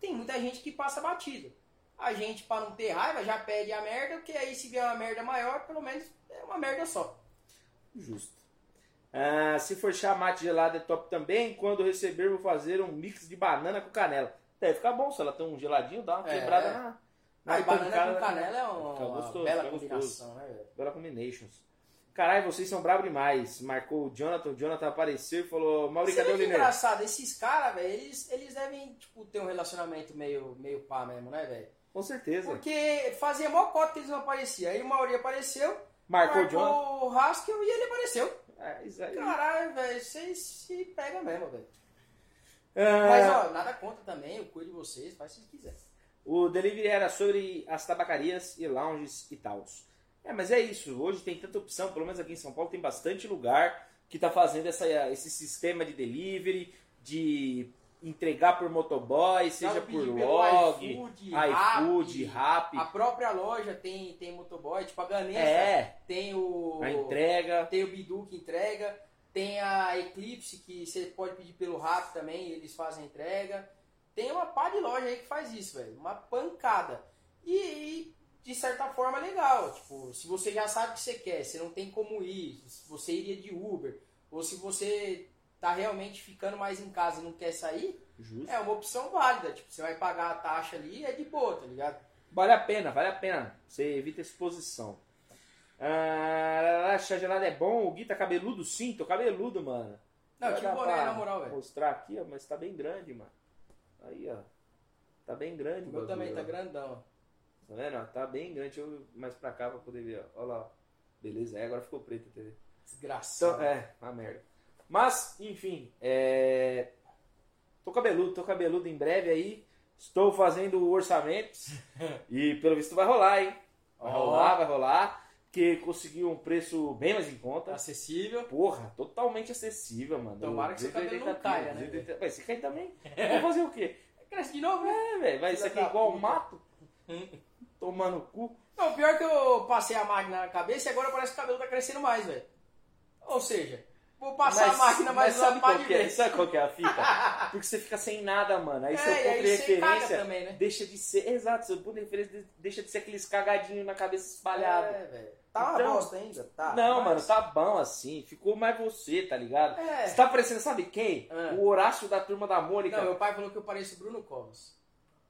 Tem muita gente que passa batido a gente, para não ter raiva, já pede a merda, porque aí se vier uma merda maior, pelo menos é uma merda só. Justo. Ah, se for chá mate gelado é top também. Quando receber, vou fazer um mix de banana com canela. Deve ficar bom se ela tem um geladinho, dá uma É. quebrada na. na Ah, banana com canela é uma, Fica uma gostoso, bela combinação, né, velho? Bela Combinations. Caralho, vocês são bravos demais. Marcou o Jonathan. O Jonathan apareceu e falou: Mauri, Você cadê o que Lineiro? engraçado, esses caras, velho, eles, eles devem, tipo, ter um relacionamento meio, meio pá mesmo, né, velho? Com certeza. Porque fazia mó cota que eles não apareciam. Aí o Mauri apareceu, Marcou o Jonathan. o Haskell e ele apareceu. É, isso aí. Caralho, velho, vocês se pegam mesmo, velho. Ah, Mas, ó, nada contra também, eu cuido de vocês, faz se quiser. O delivery era sobre as tabacarias e lounges e tals. É, mas é isso. Hoje tem tanta opção, pelo menos aqui em São Paulo tem bastante lugar que tá fazendo essa, esse sistema de delivery, de entregar por motoboy, seja por log, iFood, iFood. Rap. A própria loja tem, tem motoboy, tipo a Ganesa É, tem o. a entrega. Tem o Bidu que entrega, tem a Eclipse que você pode pedir pelo Rap também, eles fazem entrega. Tem uma pá de loja aí que faz isso, velho. Uma pancada. E, e, de certa forma legal. Tipo, se você já sabe o que você quer, você não tem como ir, se você iria de Uber, ou se você tá realmente ficando mais em casa e não quer sair, Justo. é uma opção válida. Tipo, você vai pagar a taxa ali é de boa, tá ligado? Vale a pena, vale a pena. Você evita exposição. Ah, chá gelado é bom? O Gui tá cabeludo? Sim, tô cabeludo, mano. Não, dar boné na moral, velho. Mostrar aqui, ó, mas tá bem grande, mano. Aí, ó. Tá bem grande, O meu bagulho, também tá grandão. ó. Tá vendo? Tá bem grande. Deixa eu mais pra cá pra poder ver, ó. Olha lá, ó. Beleza, é, agora ficou preto a TV. Desgraçado. Então, é, uma merda. Mas, enfim, é... Tô cabeludo, tô cabeludo em breve aí. Estou fazendo orçamentos. e pelo visto vai rolar, hein? Vai Ó. rolar, vai rolar. Que conseguiu um preço bem mais em conta. Acessível. Porra, totalmente acessível, mano. Tomara que seu cabelo não 280 caia, né, 280 Vai, se cair também. Vou fazer o quê? Cresce de novo, né? É, velho. Vai ser igual o mato. Tomar no cu. Não, pior que eu passei a máquina na cabeça e agora parece que o cabelo tá crescendo mais, velho. Ou seja, vou passar a máquina mais mas sabe uma qual que é? Sabe qual que é a fita? Porque você fica sem nada, mano. Aí seu É, e ponto de referência também, né? deixa de ser. Exato, seu ponto de referência deixa de ser aqueles cagadinhos na cabeça espalhado. É, velho. Tá uma Então- bosta ainda, tá. Não, mas- mano, tá bom assim. Ficou mais você, tá ligado? É. Você tá parecendo, sabe quem? Ah. O Horácio da turma da Mônica. Não, meu pai falou que eu pareço o Bruno Covas.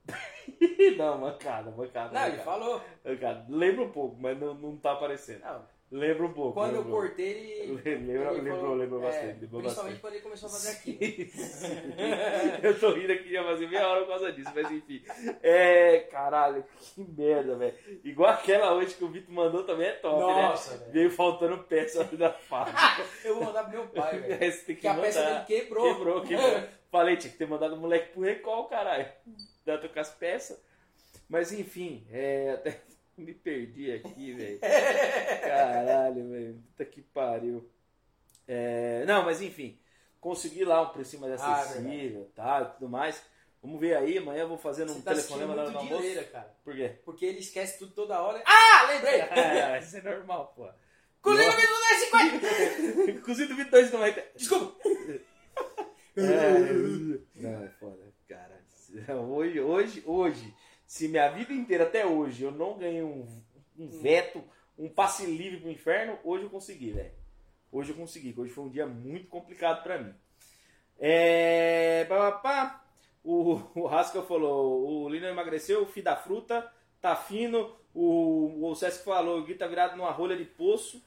Não, mancada, mancada. Não, ele mancada. falou. Mancada. Lembra um pouco, mas não, não tá aparecendo. Não, Lembra um pouco. quando eu cortei, ele. Lembra- ele lembrou, falou- lembrou é, bastante, lembrou Principalmente bastante. quando ele começou a fazer aquilo. eu tô rindo aqui já fazia meia hora por causa disso, mas enfim. É, caralho, que merda, velho. Igual aquela hoje que o Vitor mandou também é top, Nossa, né? velho. Veio faltando peça da fábrica. Eu vou mandar pro meu pai, velho. Tem que Que a peça dele quebrou. Quebrou, quebrou. Falei, tinha que ter mandado o moleque pro recall, caralho. Dando com as peças. Mas enfim, é, até me perdi aqui, velho. Caralho, velho. Puta que pariu. É, não, mas enfim. Consegui lá um precinho mais Ah, acessível tá, e tudo mais. Vamos ver aí, amanhã eu vou fazendo Você um tá telefonema do muito almoço. dileira, cara. Por quê? Porque ele esquece tudo toda hora. Ah, lembrei! É, isso é normal, pô. Cozinha no 250! Cozido 22,90. Desculpa! É, não, é foda, cara. Hoje, hoje, hoje, se minha vida inteira até hoje eu não ganhei um, um veto, um passe livre pro inferno, hoje eu consegui, velho. Hoje eu consegui, hoje foi um dia muito complicado pra mim. É. Pá, pá, pá. O, o Haskell falou: o Lino emagreceu, o fio da fruta, tá fino. O, o Sesc falou: o Gui tá virado numa rolha de poço.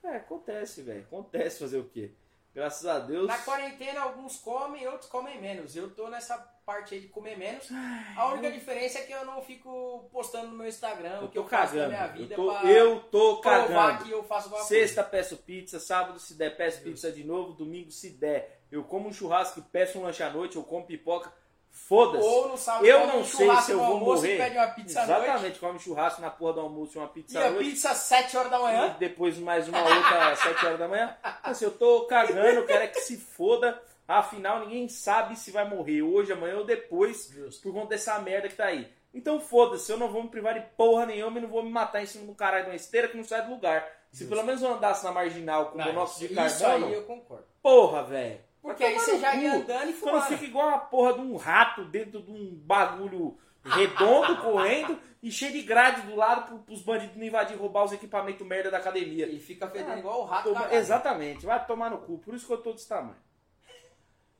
É, acontece, velho. Acontece fazer o quê? Graças a Deus. Na quarentena, alguns comem, outros comem menos. Eu tô nessa parte aí de comer menos. A única diferença é que eu não fico postando no meu Instagram Eu o que eu faço cagando. minha vida eu tô, pra eu tô cagando. que eu Sexta peço pizza, sábado se der peço Justo. pizza de novo, domingo se der. Eu como um churrasco e peço um lanche à noite, eu como pipoca. Foda-se. Ou no sábado, Eu não um sei se eu vou almoço morrer. E pede uma pizza à noite. Exatamente, come churrasco na porra do almoço e uma E pizza à a noite. pizza às 7 horas da E manhã. depois mais uma outra às 7 horas da manhã. Assim, eu tô cagando, quero é que se foda. Afinal, ninguém sabe se vai morrer hoje, amanhã ou depois Justo. por conta dessa merda que tá aí. Então foda-se, eu não vou me privar de porra nenhuma e não vou me matar em cima do caralho de uma esteira que não sai do lugar. Se Justo. pelo menos eu andasse na marginal com o monóxido de isso carbono, aí eu concordo. porra, velho. Porque aí você já ia andando e Quando fumando. fica igual a porra de um rato dentro de um bagulho redondo correndo e cheio de grade do lado pro, pros bandidos não invadir roubar os equipamentos merda da academia. E fica fedendo Ah, igual o rato Toma-. Exatamente, vai tomar no cu. Por isso que eu tô desse tamanho.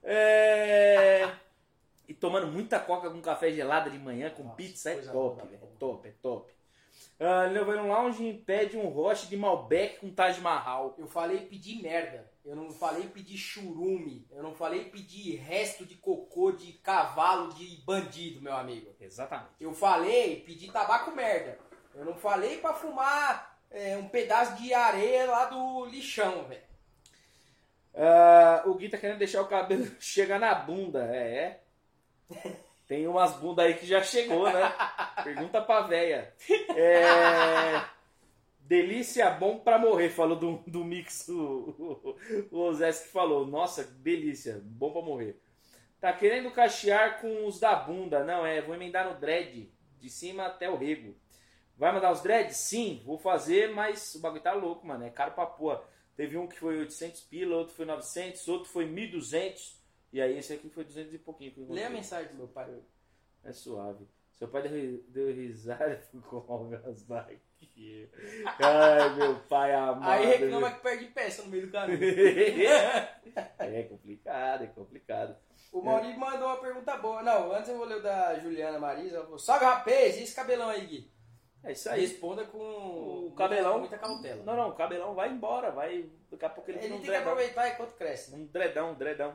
É... E tomando muita coca com café gelado de manhã, com Nossa, pizza, é top, boa. É top, é top. Ah, levando um lounge e pede um roche de Malbec com Taj Mahal. Eu falei pedir merda. Eu não falei pedir churume. Eu não falei pedir resto de cocô de cavalo de bandido, meu amigo. Exatamente. Eu falei pedir tabaco merda. Eu não falei pra fumar é, um pedaço de areia lá do lixão, velho. Ah, o Gui tá querendo deixar o cabelo chegar na bunda. É, é. Tem umas bundas aí que já chegou, né? Pergunta pra véia. É... Delícia bom pra morrer, falou do, do mix o, o, o Ozeski falou. Nossa, delícia, bom pra morrer. Tá querendo cachear com os da bunda. Não, é, vou emendar no dread, de cima até o rego. Vai mandar os dreads? Sim, vou fazer, mas o bagulho tá louco, mano. É caro pra porra. Teve um que foi 800 pila, outro foi 900, outro foi 1.200. E aí esse aqui foi 200 e pouquinho. que Lê a mensagem do meu pai. É suave. Seu pai deu, deu risada e ficou com as barquinhas. Ai, meu pai amado. Aí reclama que perde peça no meio do caminho. É complicado, é complicado. O Maurício mandou uma pergunta boa. Não, antes eu vou ler o da Juliana Marisa. Ela falou, salve rapaz, e esse cabelão aí, Gui? É isso aí. Responda com O cabelão. muita cautela. Não, não, o cabelão vai embora, vai. Daqui a pouco ele, Ele vira um tem que aproveitar enquanto cresce. né? Um dredão, um dredão.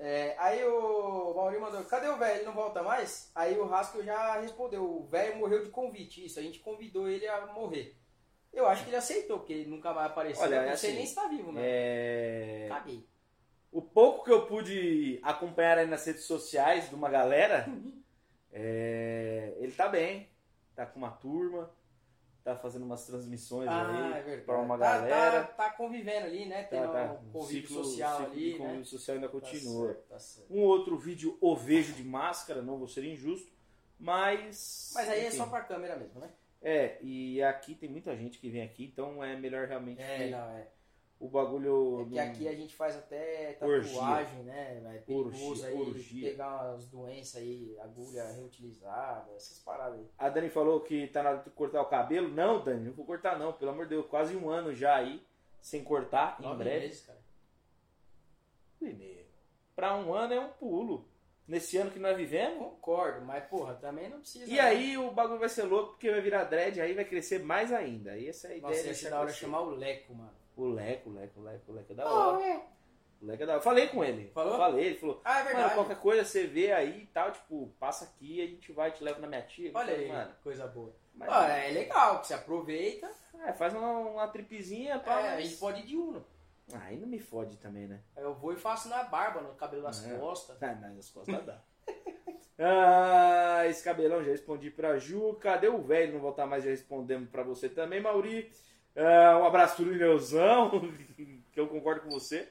É, aí o Maurício mandou, cadê o velho? Ele não volta mais? Aí o Haskell já respondeu, o velho morreu de convite. Isso, a gente convidou ele a morrer. Eu acho que ele aceitou, porque ele nunca mais apareceu. Olha, não é sei assim, nem se tá vivo, né? É... Caguei. O pouco que eu pude acompanhar aí nas redes sociais de uma galera, é, ele tá bem, tá com uma turma, tá fazendo umas transmissões Ah, é aí verdade. pra uma Tá- galera. Tá, tá convivendo ali, né? Tem Tá, tá. um O convívio ciclo- social ciclo ali, de né? convívio social ainda continua. Tá certo, tá certo. Um outro vídeo o vejo de máscara, não vou ser injusto, mas. Mas aí é enfim. só pra câmera mesmo, né? É, e aqui tem muita gente que vem aqui, então é melhor realmente É, não, é. O bagulho. É que aqui a gente faz até Orgia. tatuagem, né? É perigoso Orgia, aí orgia. pegar umas doenças aí, agulha reutilizada, essas paradas aí. A Dani falou que tá na hora de cortar o cabelo. Não, Dani, não vou cortar não, pelo amor de Deus, quase um ano já aí, sem cortar, em Nove breve. meses, cara. Primeiro, pra um ano é um pulo. Nesse ano que nós vivemos. Concordo, mas porra, também não precisa. E né? aí o bagulho vai ser louco porque vai virar dread, aí vai crescer mais ainda. Aí essa é a ideia. Nossa, ia ser da hora chamar o Leco, mano. O Leco, o Leco, o Leco, o Leco é da hora. O Leco é da hora. Falei com ele. Falou? Falei, ele falou, Ah, é mano, verdade. qualquer coisa você vê aí e tal, tipo, passa aqui, a gente vai, te leva na minha tia. Olha falei, aí, mano. coisa boa. Mas, é legal, que você aproveita. é, faz uma, uma tripezinha pra. É, a gente pode ir de Uno. Ah, aí não me fode também, né? Eu vou e faço na barba, no cabelo das É. costas. Ah, mas as costas dá. ah, esse cabelão já respondi pra Ju. Cadê o velho? Não voltar mais, já respondemos pra você também, Mauri. Ah, um abraço pro Lineuzão, que eu concordo com você.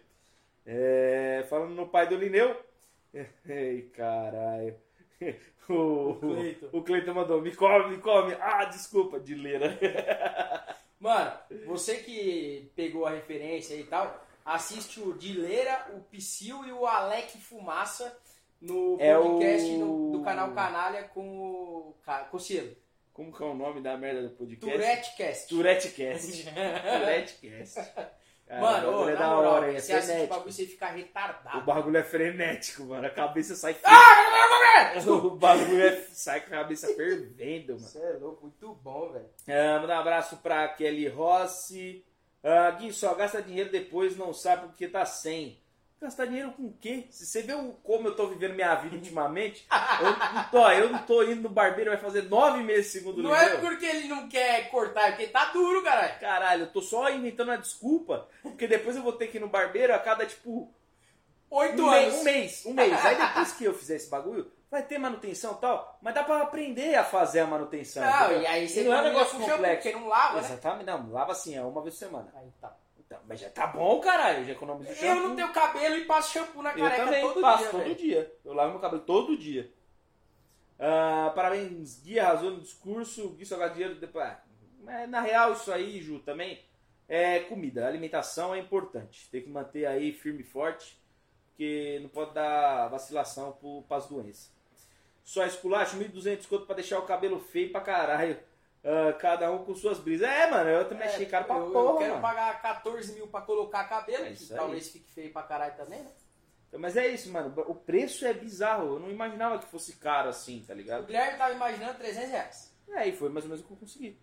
É, falando no pai do Lineu. Ei, caralho. O, Cleiton. o Cleiton mandou, me come, me come. Ah, desculpa, de leira. Mano, você que pegou a referência e tal, assiste o Dileira, o Psyu e o Alec Fumaça no É podcast o- no- do canal Canalha com o com o Cielo. Como que é o nome da merda do podcast? Turetecast. Turetecast. Turetecast. Cara, Mano, ô, é da moral, hora, é você assiste o frenético. bagulho e você fica retardado. O bagulho é frenético, mano. A cabeça sai. Ah, o bagulho é... sai com a cabeça fervendo, mano. Você é louco, muito bom, velho. Ah, mandar um abraço pra Kelly Rossi. Ah, Gui, só gasta dinheiro depois, não sabe porque tá sem. Gastar dinheiro com o quê? Se você vê o- como eu tô vivendo minha vida ultimamente, eu não tô, eu não tô indo no barbeiro, vai fazer nove meses segundo Não é porque ele não quer cortar, é porque tá duro, caralho. Caralho, eu tô só inventando uma desculpa, porque depois eu vou ter que ir no barbeiro a cada, tipo, Oito um, anos. mês, um mês, um mês. Aí depois que eu fizer esse bagulho, vai ter manutenção e tal, mas dá pra aprender a fazer a manutenção. Não, entendeu? e aí você não é um negócio shampoo, complexo. porque não lava, né? Exatamente, não, lava assim, é uma vez por semana. Aí tá. Então, mas já tá bom, caralho, já economizo shampoo. Eu não tenho cabelo e passo shampoo na Eu careca também todo passo dia, todo velho. dia. Eu lavo meu cabelo todo dia. Ah, parabéns, Gui arrasou no discurso. Gui dinheiro depois. Ah, mas na real, isso aí, Ju, também é comida. Alimentação é importante. Tem que manter aí firme e forte, porque não pode dar vacilação para as doenças. Só esculacho, 1.200 conto pra deixar o cabelo feio pra caralho. Ah, cada um com suas brisas. É, mano, eu também achei caro pra eu, porra, eu quero mano. pagar 14 mil pra colocar cabelo, É que aí. talvez fique feio pra caralho também, né? Mas é isso, mano. O preço é bizarro. Eu não imaginava que fosse caro assim, tá O ligado? Guilherme tava imaginando 300 reais. É, e foi mais ou menos o que eu consegui.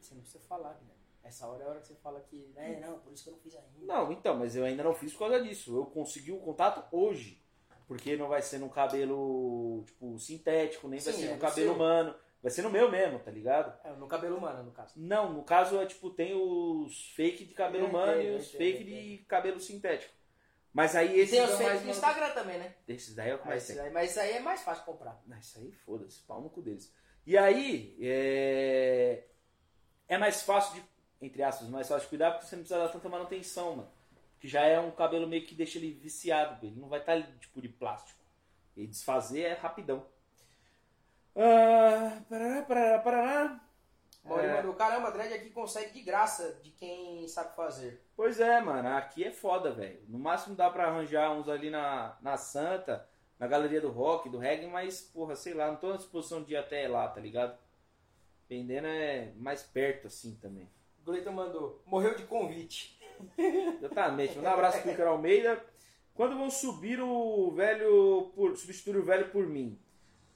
Você não precisa falar, Guilherme. Essa hora é a hora que você fala que, né, não, por isso que eu não fiz ainda. Não, então, mas eu ainda não fiz por causa disso. Eu consegui o contato hoje. Porque não vai ser num cabelo, tipo, sintético, nem vai Sim, ser é no no cabelo seu. humano. Vai ser no meu mesmo, tá ligado? É, no cabelo humano, no caso. Não, no caso é tipo, tem os fake de cabelo Eu humano entendo, e os fake de cabelo sintético. Mas aí E esses tem os no uma- Instagram também, né? Esses daí é o que mais esse tem. mas isso aí é mais fácil comprar. Não, isso aí foda-se, pau no cu deles. E aí, é... é mais fácil de, entre aspas, mais fácil de cuidar porque você não precisa dar tanta manutenção, mano. Que já é um cabelo meio que deixa ele viciado, ele não vai estar tipo de plástico. E desfazer é rapidão. Ah, parará, parará, parará. Maurício É. mandou, caramba, dread aqui consegue de graça de quem sabe fazer. Pois é, mano, aqui é foda, velho. No máximo dá pra arranjar uns ali na, na Santa, na galeria do rock, do reggae, mas, porra, sei lá, não tô na disposição de ir até lá, tá ligado? Vendendo é mais perto assim também. O Gleiton mandou, morreu de convite. Exatamente. Um abraço pro Almeida. Quando vão subir o velho por. substituir o velho por mim?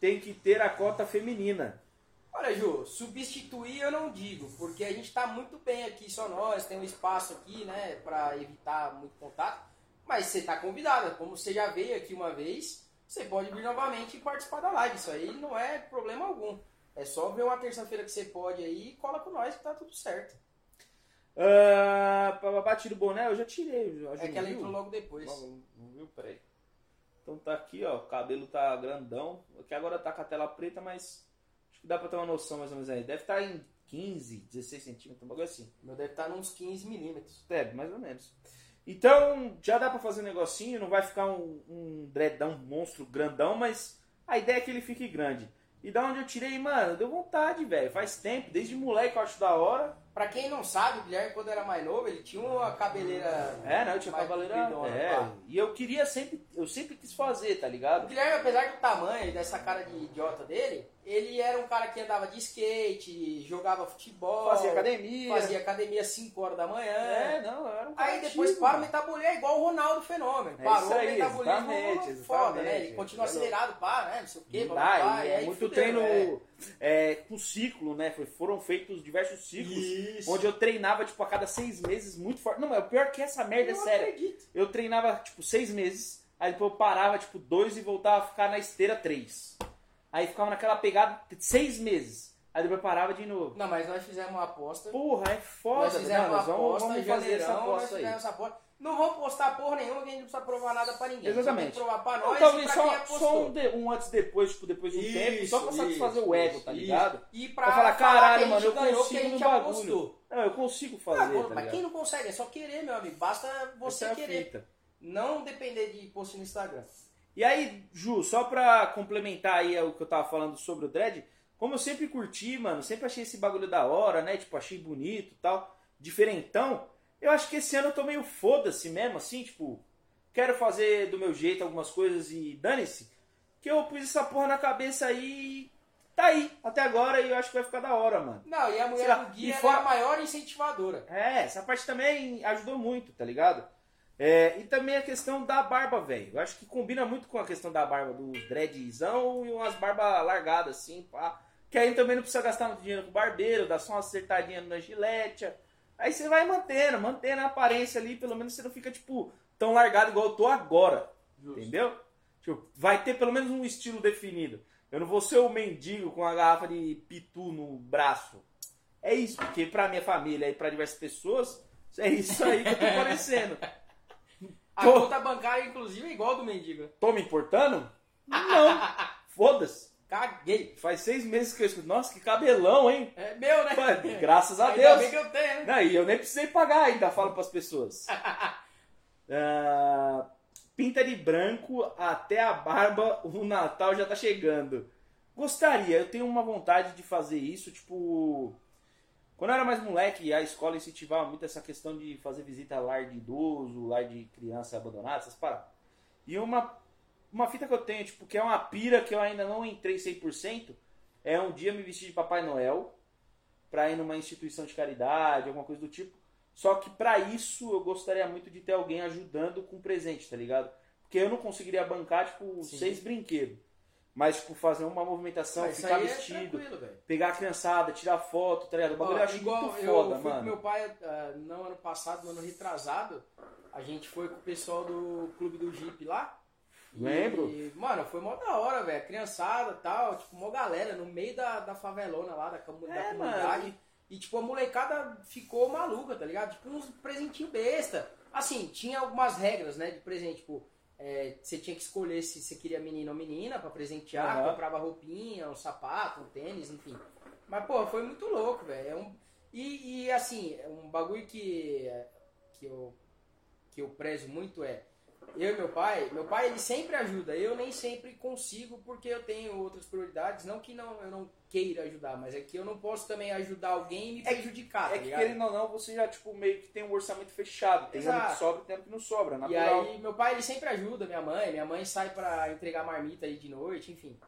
Tem que ter a cota feminina. Olha, Ju, substituir eu não digo, porque a gente tá muito bem aqui, só nós, tem um espaço aqui, né, pra evitar muito contato. Mas você tá convidada, como você já veio aqui uma vez, você pode vir novamente e participar da live. Isso aí não é problema algum. É só ver uma terça-feira que você pode aí e cola com nós que tá tudo certo. Ah, bababá, tira o boné, eu já tirei. Já, É que ela entrou logo depois. Não, não viu? Peraí. Então tá aqui, ó. O cabelo tá grandão. Aqui agora tá com a tela preta, mas acho que dá pra ter uma noção mais ou menos aí. Deve estar em 15, 16 centímetros, um bagulho assim. Meu deve estar uns 15 milímetros. É, mais ou menos. Então, já dá pra fazer um negocinho, não vai ficar um, um dreadão monstro grandão, mas a ideia é que ele fique grande. E da onde eu tirei, mano, deu vontade, velho. Faz tempo, desde moleque eu acho da hora. Pra quem não sabe, o Guilherme, quando era mais novo, ele tinha uma cabeleira. É, não, eu tinha compridona, É, pá. e eu queria sempre, eu sempre quis fazer, tá O ligado? Guilherme, apesar do tamanho e dessa cara de idiota dele, ele era um cara que andava de skate, jogava futebol, Fazia academia. fazia academia às 5 horas da manhã. É, não, eu era um cara Aí depois ativo, para o metabolismo, é igual o Ronaldo Fenômeno. É Parou aí, o metabolismo exatamente, foda, né? Ele continua É acelerado, pá, né? Não sei o quê, blá, blá, blá, é muito fudeu, treino né? é, com ciclo, né? Foram feitos diversos ciclos. Isso. Onde eu treinava, tipo, a cada seis meses, muito forte. Não, mas o pior é que essa merda é não séria. acredito. Eu treinava, tipo, seis meses, aí depois eu parava, tipo, dois e voltava a ficar na esteira três. Aí ficava naquela pegada seis meses. Aí depois parava de novo. Não, mas nós fizemos uma aposta. Porra, é foda, nós fizemos não, uma vamos, aposta, vamos em fazer essa janeirão, nós aposta aí. essa aposta. Não vamos postar porra nenhuma que a gente não precisa provar nada pra ninguém. Exatamente. Só provar pra Não, nós talvez e pra quem só, apostou. só um, de- um antes depois, tipo, depois de um tempo, só pra Isso, satisfazer isso, o ego, isso, tá isso. ligado? E pra Pra falar, caralho, mano, eu consigo no bagulho. apostou. Não, eu consigo Ah, fazer, tá mas quem não consegue, é só querer, meu amigo. Basta você Essa é querer. Não depender de post no Instagram. E aí, Ju, só pra complementar aí o que eu tava falando sobre o Dread, como eu sempre curti, mano, sempre achei esse bagulho da hora, né? Tipo, achei bonito e tal, diferentão. Eu acho que esse ano eu tô meio foda-se mesmo, assim, tipo, quero fazer do meu jeito algumas coisas e dane-se. Que eu pus essa porra na cabeça aí e tá aí até agora e eu acho que vai ficar da hora, mano. Não, e a mulher lá, do Gui ela fora- é a maior incentivadora. É, essa parte também ajudou muito, tá ligado? É, e também a questão da barba, velho. Eu acho que combina muito com a questão da barba, dos dreadzão e umas barbas largadas, assim, pá. Que aí também não precisa gastar muito dinheiro com o barbeiro, dá só uma acertadinha na gilete. Aí você vai mantendo, mantendo a aparência ali, pelo menos você não fica, tipo, tão largado igual eu tô agora. Entendeu? Tipo, vai ter pelo menos um estilo definido. Eu não vou ser o mendigo com a garrafa de pitu no braço. É isso, porque pra minha família e pra diversas pessoas, é isso aí que eu tô parecendo. A Pô. conta bancária, inclusive, é igual a do mendigo. Tô me importando? Não. Foda-se. Caguei. Faz seis meses que eu escuto. Nossa, que cabelão, hein? É meu, né? Graças a Ainda Deus. bem que eu tenho, né? Não, e eu nem precisei pagar ainda, falo pras pessoas. Ah, pinta de branco até a barba, o Natal já tá chegando. Gostaria, eu tenho uma vontade de fazer isso, tipo. Quando eu era mais moleque, a escola incentivava muito essa questão de fazer visita a lar de idoso, lar de criança abandonada, essas paradas. E uma, uma fita que eu tenho, tipo, que é uma pira que eu ainda não entrei 100%, é um dia me vestir de Papai Noel pra ir numa instituição de caridade, alguma coisa do tipo. Só que pra isso eu gostaria muito de ter alguém ajudando com presente, tá ligado? Porque eu não conseguiria bancar, tipo, Sim. seis brinquedos. Mas, tipo, fazer uma movimentação, ficar é vestido, velho. pegar a criançada, tirar foto, tá ligado? O bagulho Ó, eu acho igual muito eu foda, fui com mano. meu pai, ah, não ano passado, no ano retrasado, a gente foi com o pessoal do clube do Jeep lá. E, Lembro. mano, foi mó da hora, velho. Criançada e tal, tipo, mó galera, no meio da, da favelona lá, da É, comunidade. mano. E, tipo, a molecada ficou maluca, tá ligado? Tipo, uns presentinhos besta. Assim, tinha algumas regras, né, de presente, tipo, é, você tinha que escolher se você queria menino ou menina pra presentear, Aham. comprava roupinha, um sapato, um tênis, enfim. Mas, pô, foi muito louco, velho. É um... e, e, assim, é um bagulho que, que, eu, que eu prezo muito é. Eu e meu pai, meu pai ele sempre ajuda, eu nem sempre consigo porque eu tenho outras prioridades. Não que não, eu não queira ajudar, mas é que eu não posso também ajudar alguém e me É que- prejudicar, É tá que ligado? querendo ou não, você já, tipo, meio que tem um orçamento fechado. Tem ano que sobra e tem ano que não sobra, E natural. aí, meu pai, ele sempre ajuda minha mãe. Minha mãe sai pra entregar marmita aí de noite, enfim.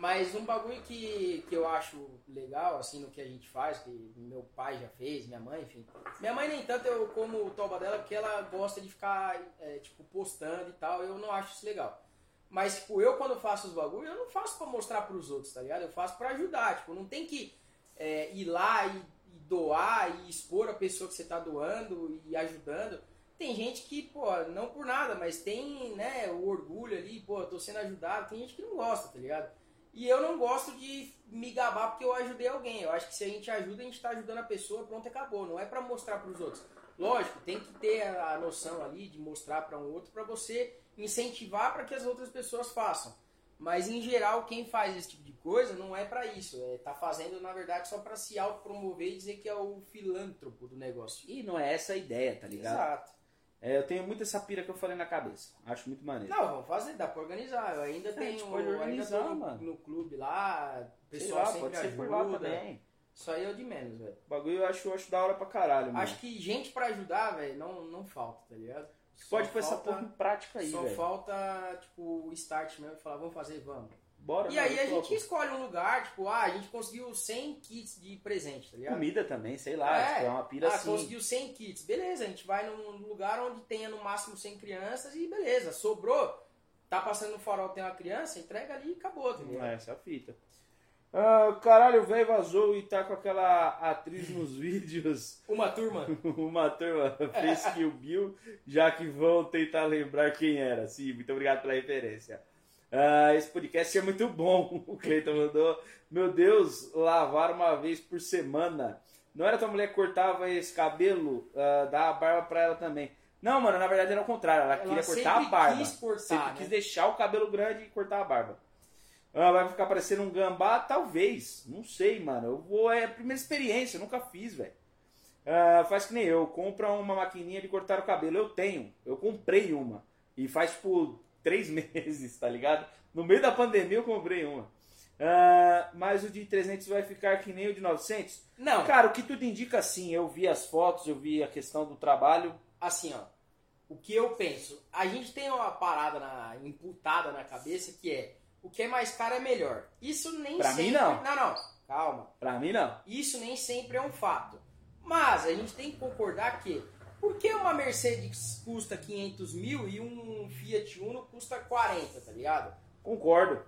Mas um bagulho que, que eu acho legal, assim, no que a gente faz, que meu pai já fez, minha mãe, enfim. Minha mãe, nem tanto, eu como o toba dela, porque ela gosta de ficar, é, tipo, postando e tal. Eu não acho isso legal. Mas, tipo, eu quando faço os bagulhos, eu não faço pra mostrar pros outros, tá ligado? Eu faço pra ajudar. Tipo, não tem que é, ir lá e, e doar e expor a pessoa que você tá doando e ajudando. Tem gente que, pô, não por nada, mas tem, né, o orgulho ali, pô, tô sendo ajudado. Tem gente que não gosta, tá ligado? E eu não gosto de me gabar porque eu ajudei alguém. Eu acho que se a gente ajuda, a gente tá ajudando a pessoa, pronto, acabou. Não é pra mostrar pros outros. Lógico, tem que ter a noção ali de mostrar pra um outro pra você incentivar para que as outras pessoas façam. Mas em geral, quem faz esse tipo de coisa não é pra isso. É, tá fazendo, na verdade, só pra se autopromover e dizer que é o filântropo do negócio. E não é essa a ideia, tá ligado? Exato. É, eu tenho muito essa pira que eu falei na cabeça. Acho muito maneiro. Não, vamos fazer, dá pra organizar. Eu ainda É, tenho. pode organizar, no, mano. no clube lá, pessoal lá, sempre pode ser por lá também. Isso aí é o de menos, velho. O bagulho eu acho, eu acho da hora pra caralho, mano. Acho que gente pra ajudar, velho, não, não falta, tá ligado? Só Pode pôr essa porra em prática aí, Só velho. falta, tipo, o start mesmo, falar, vamos fazer, vamos. Bora, E aí a gente escolhe um lugar, tipo, ah, a gente conseguiu 100 kits de presente, tá ligado? Comida também, sei lá. É. tipo, É uma pira ah, assim. conseguiu 100 kits. Beleza, a gente vai num lugar onde tenha no máximo 100 crianças e beleza, sobrou. Tá passando no farol, tem uma criança, entrega ali e acabou, tá ligado? É, essa é a fita. Ah, caralho, o velho vazou e tá com aquela atriz nos vídeos. Uma turma. Uma turma fez Kill Bill, já que vão tentar lembrar quem era. Sim, muito obrigado pela referência. Ah, esse podcast é muito bom. O Cleiton mandou. Meu Deus, lavar uma vez por semana. Não era tua mulher que cortava esse cabelo, dar a barba pra ela também. Não, mano, na verdade era o contrário. Ela, Ela queria cortar a barba. quis cortar, sempre né? quis deixar o cabelo grande e cortar a barba. Ah, vai ficar parecendo um gambá? Talvez. Não sei, mano. Eu vou. É a primeira experiência, eu nunca fiz, velho. Ah, faz que nem eu. Compra uma maquininha de cortar o cabelo. Eu tenho. Eu comprei uma. E faz, tipo, três meses, tá ligado? No meio da pandemia eu comprei uma. Ah, mas o de 300 vai ficar que nem o de 900? Não, Cara, o que tudo indica, assim, eu vi as fotos, eu vi a questão do trabalho. assim, ó. O que eu penso? A gente tem uma parada na, imputada na cabeça que é o que é mais caro é melhor. Isso nem Pra sempre. mim, não. Não, não. Calma. Pra mim, não. Isso nem sempre é um fato. Mas a gente tem que concordar que por que uma Mercedes custa 500 mil e um Fiat Uno custa 40, tá ligado? Concordo.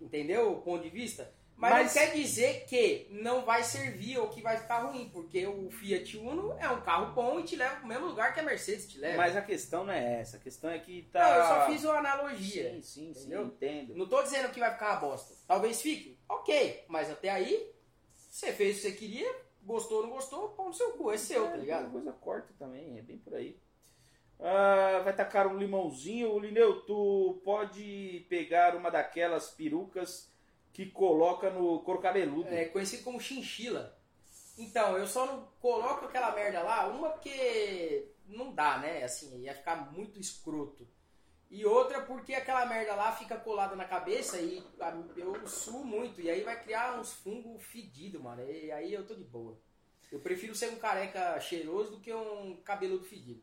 Entendeu o ponto de vista? Mas, Mas- não quer dizer que não vai servir ou que vai ficar ruim, porque o Fiat Uno é um carro bom e te leva pro mesmo lugar que a Mercedes te leva. Mas a questão não é essa. A questão é que tá. Não, eu só fiz uma analogia. Sim, sim, sim, Entendeu? entendo. Não tô dizendo que vai ficar uma bosta. Talvez fique. Ok. Mas até aí, você fez o que você queria, gostou ou não gostou, pau no seu cu. É seu, tá É, ligado? A coisa corta também, é bem por aí. Ah, vai tacar um limãozinho. Lineu, tu pode pegar uma daquelas perucas que coloca no couro cabeludo. É conhecido como chinchila. Então, eu só não coloco aquela merda lá, uma porque não dá, né? Assim, ia ficar muito escroto. E outra porque aquela merda lá fica colada na cabeça e eu suo muito. E aí vai criar uns fungos fedidos, mano. E aí eu tô de boa. Eu prefiro ser um careca cheiroso do que um cabeludo fedido.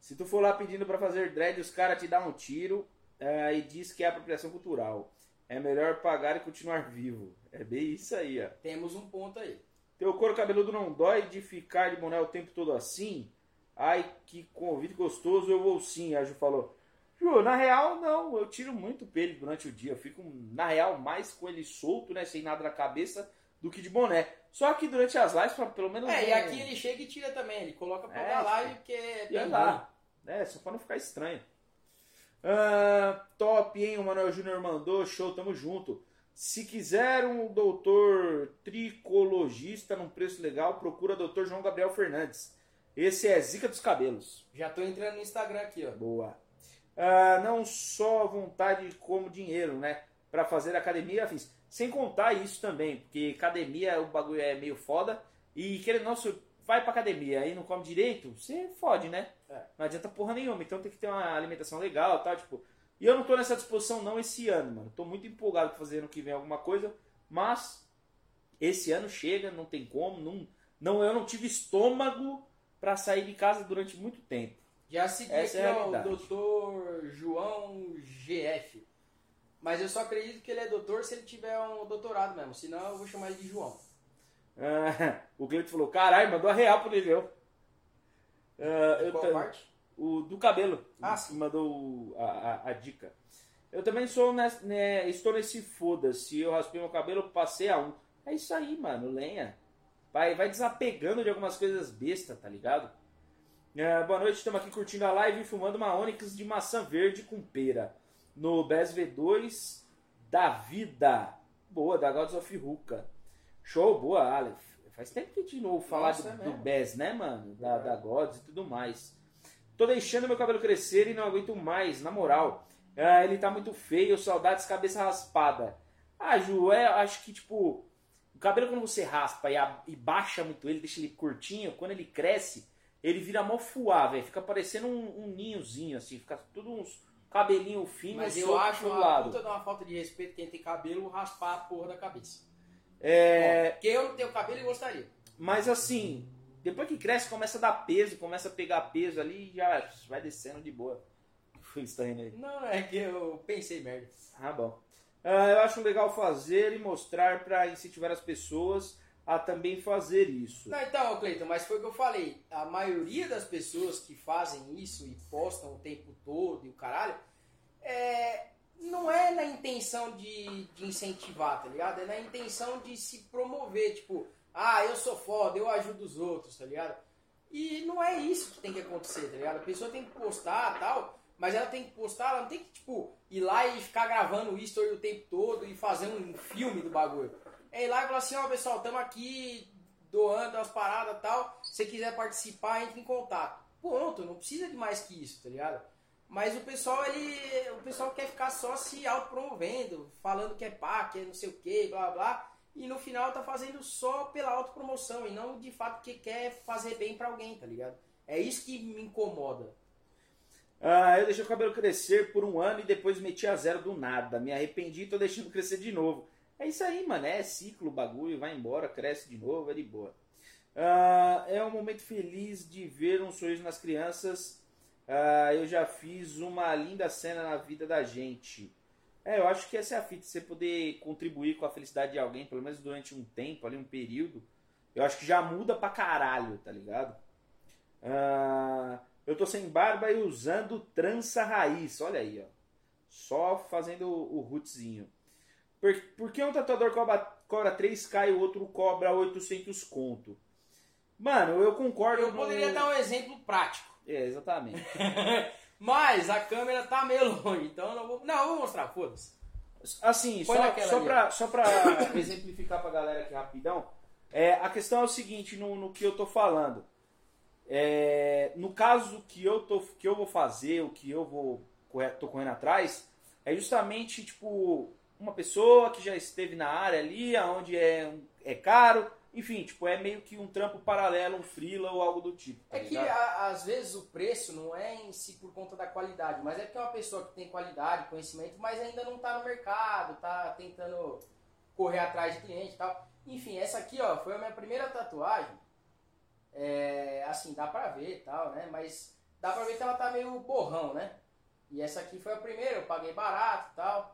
Se tu for lá pedindo pra fazer dread, os caras te dão um tiro eh, e diz que é apropriação cultural. É melhor pagar e continuar vivo. É bem isso aí, ó. Temos um ponto aí. Teu couro cabeludo não dói de ficar de boné o tempo todo assim? Ai, que convite gostoso, eu vou sim, a Ju falou. Ju, na real, não, eu tiro muito pelo durante o dia. Eu fico, na real, mais com ele solto, né, sem nada na cabeça, do que de boné. Só que durante as lives, pra pelo menos... É, e aqui ele chega e tira também. Ele coloca pra É, dar live porque é bem lá. É, só pra não ficar estranho. Ah, top, hein? O Manuel Júnior mandou. Show, tamo junto. Se quiser um doutor tricologista num preço legal, procura doutor João Gabriel Fernandes. Esse é Zica dos Cabelos. Já tô entrando no Instagram aqui, ó. Boa. Ah, não só vontade como dinheiro, né? Pra fazer academia afins. Sem contar isso também, porque academia o bagulho é meio foda. E querendo se vai pra academia e não come direito, você fode, né? É. Não adianta porra nenhuma. Então tem que ter uma alimentação legal e tal, tipo. E eu não tô nessa disposição não esse ano, mano. Tô muito empolgado pra fazer ano que vem alguma coisa, mas esse ano chega, não tem como, não, não eu não tive estômago pra sair de casa durante muito tempo. Já segui Essa aqui é ó, o doutor João GF. Mas eu só acredito que ele é doutor se ele tiver um doutorado mesmo. Senão eu vou chamar ele de João. Ah, o Cleiton falou, caralho, mandou a real pro Liveu. Ah, eu Qual parte? o do cabelo. Ah, sim. mandou a, a- a dica. Eu também sou nes- né, estou nesse foda-se. Eu raspei meu cabelo, passei a um. É isso aí, mano, lenha. Vai, vai desapegando de algumas coisas besta, tá ligado? Ah, boa noite, estamos aqui curtindo a live e fumando uma Onix de maçã verde com pera. No BES V2 da vida. Boa, da Gods of Ruka. Show, boa, Aleph. Faz tempo que a gente não ouve falar Nossa, do, é do. BES, né, mano? Da, da Gods e tudo mais. Tô deixando meu cabelo crescer e não aguento mais, na moral. Ah, ele tá muito feio, saudades cabeça raspada. Ah, Ju, é, acho que tipo, o cabelo quando você raspa e, a- e baixa muito ele, deixa ele curtinho, quando ele cresce, ele vira mó fuá, velho. Fica parecendo um, um ninhozinho, assim, fica tudo uns cabelinho fino, Mas eu acho uma lado. puta de uma falta de respeito quem tem cabelo raspar a porra da cabeça. É, Porque eu não tenho cabelo e gostaria. mas assim, depois que cresce, começa a dar peso, começa a pegar peso ali e já vai descendo de boa. Foi isso, tá rindo aí? Não, é que eu pensei merda. Ah, bom. Ah, eu acho legal fazer e mostrar para incentivar as pessoas a também fazer isso. Não, então, Cleiton, mas foi o que eu falei. A maioria das pessoas que fazem isso e postam o tempo todo e o caralho, é, não é na intenção de, de incentivar, tá ligado? É na intenção de se promover, tipo, ah, eu sou foda, eu ajudo os outros, tá ligado? E não é isso que tem que acontecer, tá ligado? A pessoa tem que postar tal, mas ela tem que postar, ela não tem que, tipo, ir lá e ficar gravando o history o tempo todo e fazer um filme do bagulho. É ir lá e falar assim, ó pessoal, estamos aqui doando as paradas e tal. Se você quiser participar, entre em contato. Ponto, não precisa de mais que isso, tá ligado? Mas o pessoal, ele. O pessoal quer ficar só se autopromovendo, falando que é pá, que é não sei o que, blá blá. E no final tá fazendo só pela autopromoção e não de fato que quer fazer bem pra alguém, tá ligado? É isso que me incomoda. Ah, eu deixei o cabelo crescer por um ano e depois meti a zero do nada. Me arrependi e tô deixando crescer de novo. É isso aí, mano. É ciclo, bagulho, vai embora, cresce de novo, é de boa. Ah, é um momento feliz de ver um sorriso nas crianças. Ah, eu já fiz uma linda cena na vida da gente. É, eu acho que essa é a fita, você poder contribuir com a felicidade de alguém, pelo menos durante um tempo, ali, um período, eu acho que já muda pra caralho, tá ligado? Ah, eu tô sem barba e usando trança raiz, olha aí, ó. Só fazendo o rootzinho. Por, por que um tatuador cobra, cobra 3k e o outro cobra 800 conto? Mano, eu concordo. Eu poderia dar um exemplo prático. É, exatamente. Mas a câmera tá meio longe, então eu não vou. Não, eu vou mostrar, foda-se. Assim, Põe só, só, ali, pra, só pra exemplificar pra galera aqui rapidão, é, a questão é o seguinte, no, no que eu tô falando. É, no caso que eu, tô, que eu vou fazer, o que eu vou tô correndo atrás, é justamente tipo uma pessoa que já esteve na área ali, onde é, é caro, enfim, tipo, é meio que um trampo paralelo, um freela ou algo do tipo. tá É que ligado? a- às vezes o preço não é em si por conta da qualidade, mas é porque é uma pessoa que tem qualidade, conhecimento, mas ainda não tá no mercado, tá tentando correr atrás de cliente e tal. Enfim, essa aqui, ó, foi a minha primeira tatuagem. É, assim, dá pra ver e tal, né? Mas dá pra ver que ela tá meio borrão, né? E essa aqui foi a primeira, eu paguei barato e tal.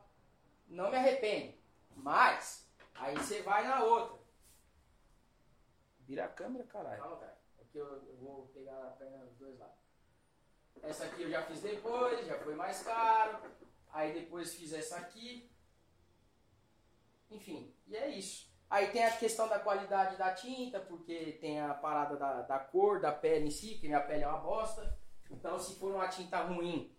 Não me arrependo. Mas, aí você vai na outra. Vira a câmera, caralho. Calma, cara. Aqui eu, eu vou pegar a perna dos dois lados. Essa aqui eu já fiz depois, já foi mais caro. Aí depois fiz essa aqui. Enfim, e é isso. Aí tem a questão da qualidade da tinta, porque tem a parada da, da cor, da pele em si, que minha pele é uma bosta. Então se for uma tinta ruim,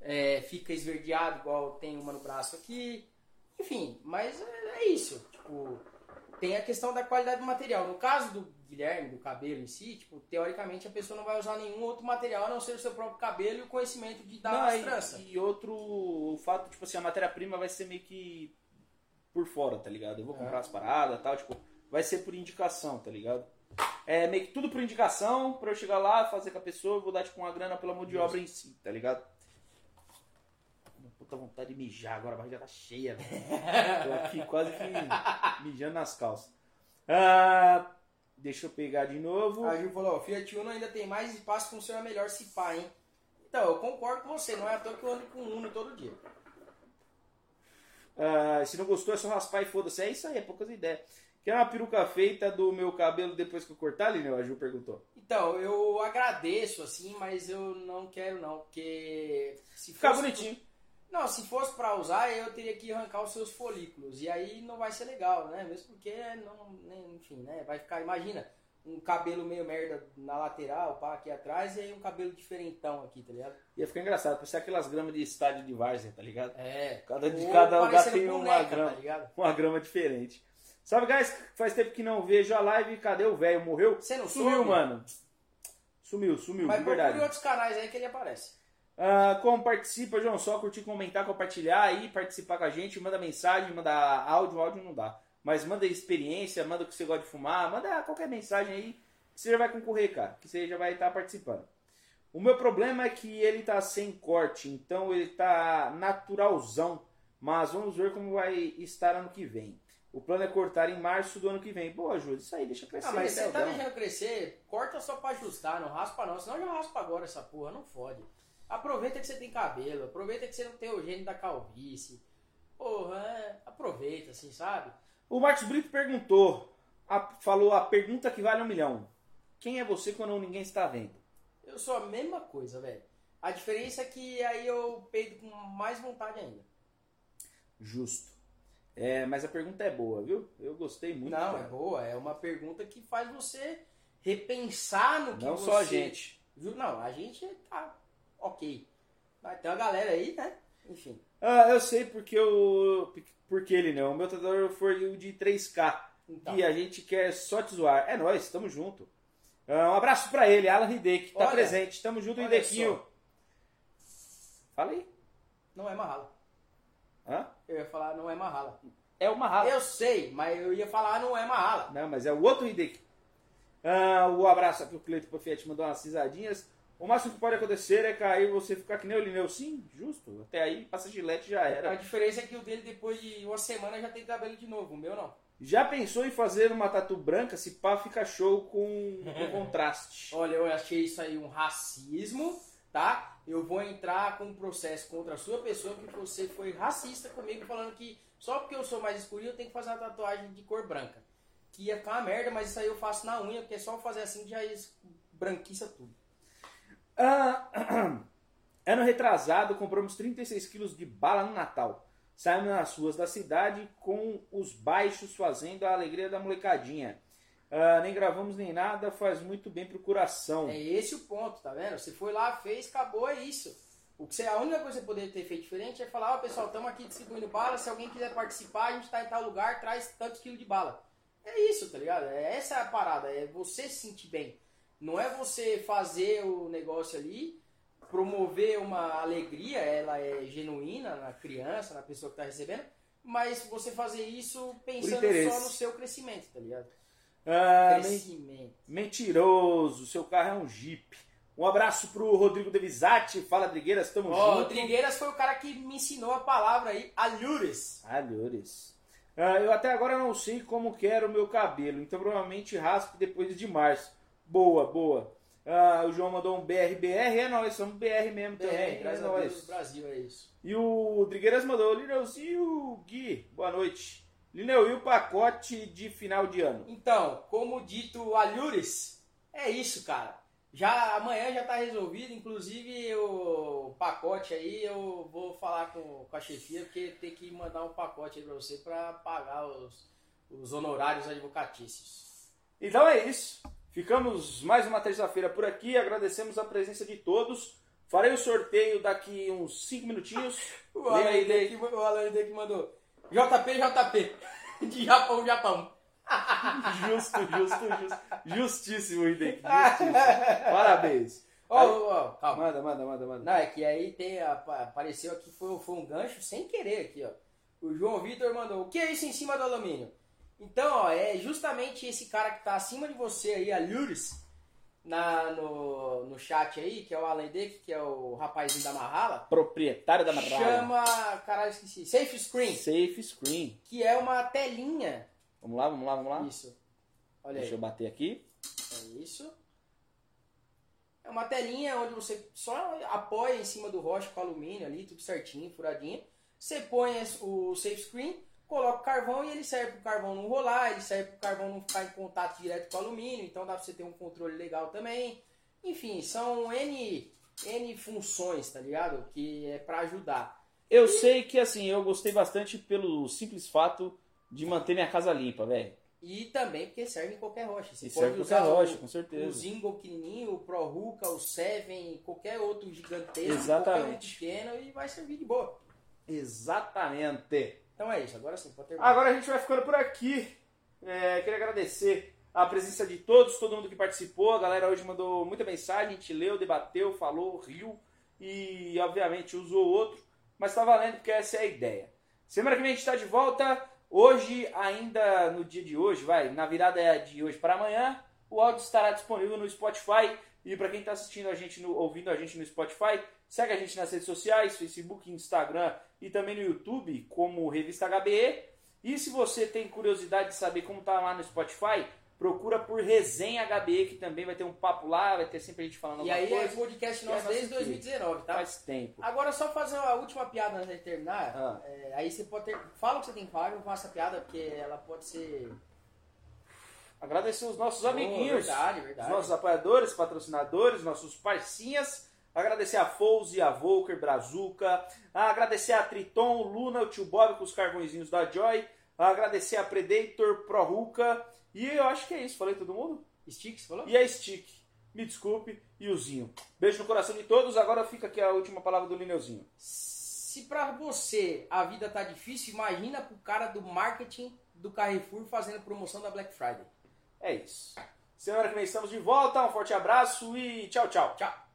é, fica esverdeado, igual tem uma no braço aqui. Enfim, mas é, é isso. Tipo, tem a questão da qualidade do material. No caso do Guilherme, do cabelo em si, tipo, teoricamente a pessoa não vai usar nenhum outro material a não ser o seu próprio cabelo e o conhecimento de dar Não, as e- tranças. E, outro, o fato, tipo assim, a matéria-prima vai ser meio que por fora, tá ligado? Eu vou comprar É. as paradas e tal, tipo, vai ser por indicação, tá ligado? É meio que tudo por indicação, pra eu chegar lá, fazer com a pessoa, eu vou dar, tipo, uma grana pela mão de obra em si, tá ligado? Puta vontade de mijar agora, a barriga tá cheia, velho. Tô aqui quase que mijando nas calças. Ah, deixa eu pegar de novo. A Gil falou, o Fiat Uno ainda tem mais espaço, funciona melhor se pá, hein? Então, eu concordo com você, não é à toa que eu ando com Uno todo dia. Ah, se não gostou, é só raspar e foda-se. É isso aí, é poucas ideias. Quer uma peruca feita do meu cabelo depois que eu cortar, Lineu? A Ju perguntou. Então, eu agradeço, assim, mas eu não quero não, porque... Se Ficar fosse- bonitinho. Não, se fosse pra usar, eu teria que arrancar os seus folículos. E aí não vai ser legal, né? Mesmo porque, não, né, enfim, né? Vai ficar, imagina, um cabelo meio merda na lateral, pá, aqui atrás, e aí um cabelo diferentão aqui, tá ligado? Ia ficar engraçado, parecia aquelas gramas de estádio de várzea, tá ligado? É. Cada, de cada lugar tem uma boneca, grama, Tá ligado? uma grama diferente. Salve, guys. Faz tempo que não vejo a live. Cadê o velho? Morreu? Você não Sumiu, soube? mano. Sumiu, sumiu, Mas de verdade. outros canais aí que ele aparece. Ah, como participa, João? Só curtir, comentar, compartilhar aí, participar com a gente, manda mensagem, manda áudio, áudio não dá. Mas manda experiência, manda o que você gosta de fumar, manda qualquer mensagem aí, que você já vai concorrer, cara, que você já vai estar participando. O meu problema é que ele tá sem corte, então ele tá naturalzão, mas vamos ver como vai estar ano que vem. O plano é cortar em março do ano que vem. Boa, Júlio, isso aí, deixa crescer. Ah, mas você tá deixando crescer, corta só pra ajustar, não raspa não, senão já raspa agora essa porra, não fode. Aproveita que você tem cabelo, aproveita que você não tem o gênio da calvície. Porra, é, aproveita, assim, sabe? O Marcos Brito perguntou, a- falou a pergunta que vale um milhão. Quem é você quando ninguém está vendo? Eu sou a mesma coisa, velho. A diferença é que aí eu peido com mais vontade ainda. Justo. É, mas a pergunta é boa, viu? Eu gostei muito. não, cara. é boa, é uma pergunta que faz você repensar no que Não você... só a gente. Viu? Não, a gente tá ok. Mas tem uma galera aí, né? Enfim. Ah, eu sei porque eu. Porque ele não. O meu tatuador foi o de 3K. Então. E a gente quer só te zoar. É nóis, tamo junto. Ah, um abraço pra ele, Alan Hideki, tá Olha, presente. Tamo junto, Hidequinho. Fala aí. Não é marrala. Hã? Eu ia falar, não é marrala. É uma rala. Eu sei, mas eu ia falar, não é marrala. Não, mas é o outro Hideki. Ah, o abraço aqui, o Cleito Profete mandou umas risadinhas. O máximo que pode acontecer é cair você ficar que nem o Lineu. Sim, justo. Até aí, passa gilete já A era. diferença é que o dele, depois de uma semana, já tem cabelo de novo. O meu não. Já pensou em fazer uma tatu branca? Se pá, fica show com, com contraste. Olha, eu achei isso aí um racismo, tá? Eu vou entrar com um processo contra a sua pessoa que você foi racista comigo, falando que só porque eu sou mais escurinho eu tenho que fazer uma tatuagem de cor branca. Que ia ficar uma merda, mas isso aí eu faço na unha, porque é só fazer assim já branquiça tudo. Ah, ano retrasado, compramos 36 quilos de bala no Natal. Saímos nas ruas da cidade com os baixos fazendo a alegria da molecadinha. Ah, nem gravamos nem nada, faz muito bem pro coração. É esse o ponto, tá vendo? Você foi lá, fez, acabou, é isso. O que você, a única coisa que você poderia ter feito diferente é falar, ó pessoal, estamos aqui distribuindo bala, se alguém quiser participar, a gente está em tal lugar, traz tantos quilos de bala. É isso, tá ligado? É essa é a parada, é você se sentir bem. Não é você fazer o negócio ali, promover uma alegria, ela é genuína na criança, na pessoa que está recebendo, mas você fazer isso pensando só no seu crescimento, tá ligado? Ah, crescimento. Mentiroso, seu carro é um Jeep. Um abraço pro Rodrigo Devisati. Fala, Drigueiras, tamo oh, junto. Drigueiras foi o cara que me ensinou a palavra aí, alures. Alures. Ah, eu até agora não sei como quero o meu cabelo, então provavelmente raspe depois de março. Boa, boa. Ah, o João mandou um BRBR, é nós, somos BR mesmo BR, também. Graças é a Deus, Brasil, é isso. E o Drigueiras mandou, Lineuzinho Gui, boa noite. Lineu, e o pacote de final de ano? Então, como dito, alures, é isso, cara. Já amanhã já está resolvido, inclusive o pacote aí eu vou falar com, com a chefia porque tem que mandar um pacote aí para você para pagar os, os honorários advocatícios. Então é isso. Ficamos mais uma terça-feira por aqui. Agradecemos a presença de todos. Farei o sorteio daqui uns 5 minutinhos. o Alan que mandou JP, JP. De Japão, Japão justo, justo, justo. Justíssimo, Hideki. Justíssimo. Parabéns. Ó, oh, oh, calma. Manda, manda, manda, manda. Não, é que aí tem, apareceu aqui, foi, foi um gancho sem querer aqui, ó. O João Vitor mandou, o que é isso em cima do alumínio? Então, ó, é justamente esse cara que tá acima de você aí, a Luris, na, no, no chat aí, que é o Alan Deck, que é o rapazinho da Marrala. Proprietário da Marrala. Chama, caralho, esqueci, Safe Screen. Safe Screen. Que é uma telinha Vamos lá, vamos lá, vamos lá? Isso. Olha Deixa aí. eu bater aqui. É isso. É uma telinha onde você só apoia em cima do rocha com alumínio ali, tudo certinho, furadinho. Você põe o safe screen, coloca o carvão e ele serve para o carvão não rolar, ele serve para o carvão não ficar em contato direto com o alumínio, então dá para você ter um controle legal também. Enfim, são N, N funções, tá ligado? Que é para ajudar. Eu e... sei que assim, eu gostei bastante pelo simples fato de manter minha casa limpa, velho. E também porque serve em qualquer rocha. Você e pode serve usar qualquer rocha, o, com certeza. O Zingo pequenininho, o Pro Ruka, o Seven, qualquer outro gigantesco, Exatamente. qualquer um pequeno e vai servir de boa. Exatamente. Então é isso, agora sim, pode terminar. Agora a gente vai ficando por aqui. É, queria agradecer a presença de todos, todo mundo que participou. A galera hoje mandou muita mensagem, a gente leu, debateu, falou, riu e obviamente usou outro. Mas tá valendo porque essa é a ideia. Semana que vem a gente está de volta. Hoje, ainda no dia de hoje, vai, na virada de hoje para amanhã, o áudio estará disponível no Spotify. E para quem está assistindo a gente, no, ouvindo a gente no Spotify, segue a gente nas redes sociais, Facebook, Instagram e também no YouTube, como Revista HBE. E se você tem curiosidade de saber como tá lá no Spotify, procura por Resenha HBE, que também vai ter um papo lá, vai ter sempre a gente falando alguma coisa. E aí é podcast nosso desde 2019, tá? Faz tempo. Agora só fazer a última piada antes de terminar. Ah. É, aí você pode ter. Fala o que você tem que falar, eu faço a piada, porque ela pode ser. Agradecer os nossos oh, amiguinhos, verdade, verdade. os nossos apoiadores, patrocinadores, nossos parcinhas. Agradecer a Fouse, a Volker, Brazuca. Agradecer a Triton, Luna, o tio Bob com os carvõezinhos da Joy. Agradecer a Predator, Pro Ruka e eu acho que é isso. Falei todo mundo? Stick, você falou? E a Stick. Me desculpe. E o Zinho. Beijo no coração de todos. Agora fica aqui a última palavra do Lineuzinho. Se pra você a vida tá difícil, imagina pro cara do marketing do Carrefour fazendo promoção da Black Friday. É isso. Semana que vem estamos de volta. Um forte abraço e tchau, tchau. Tchau.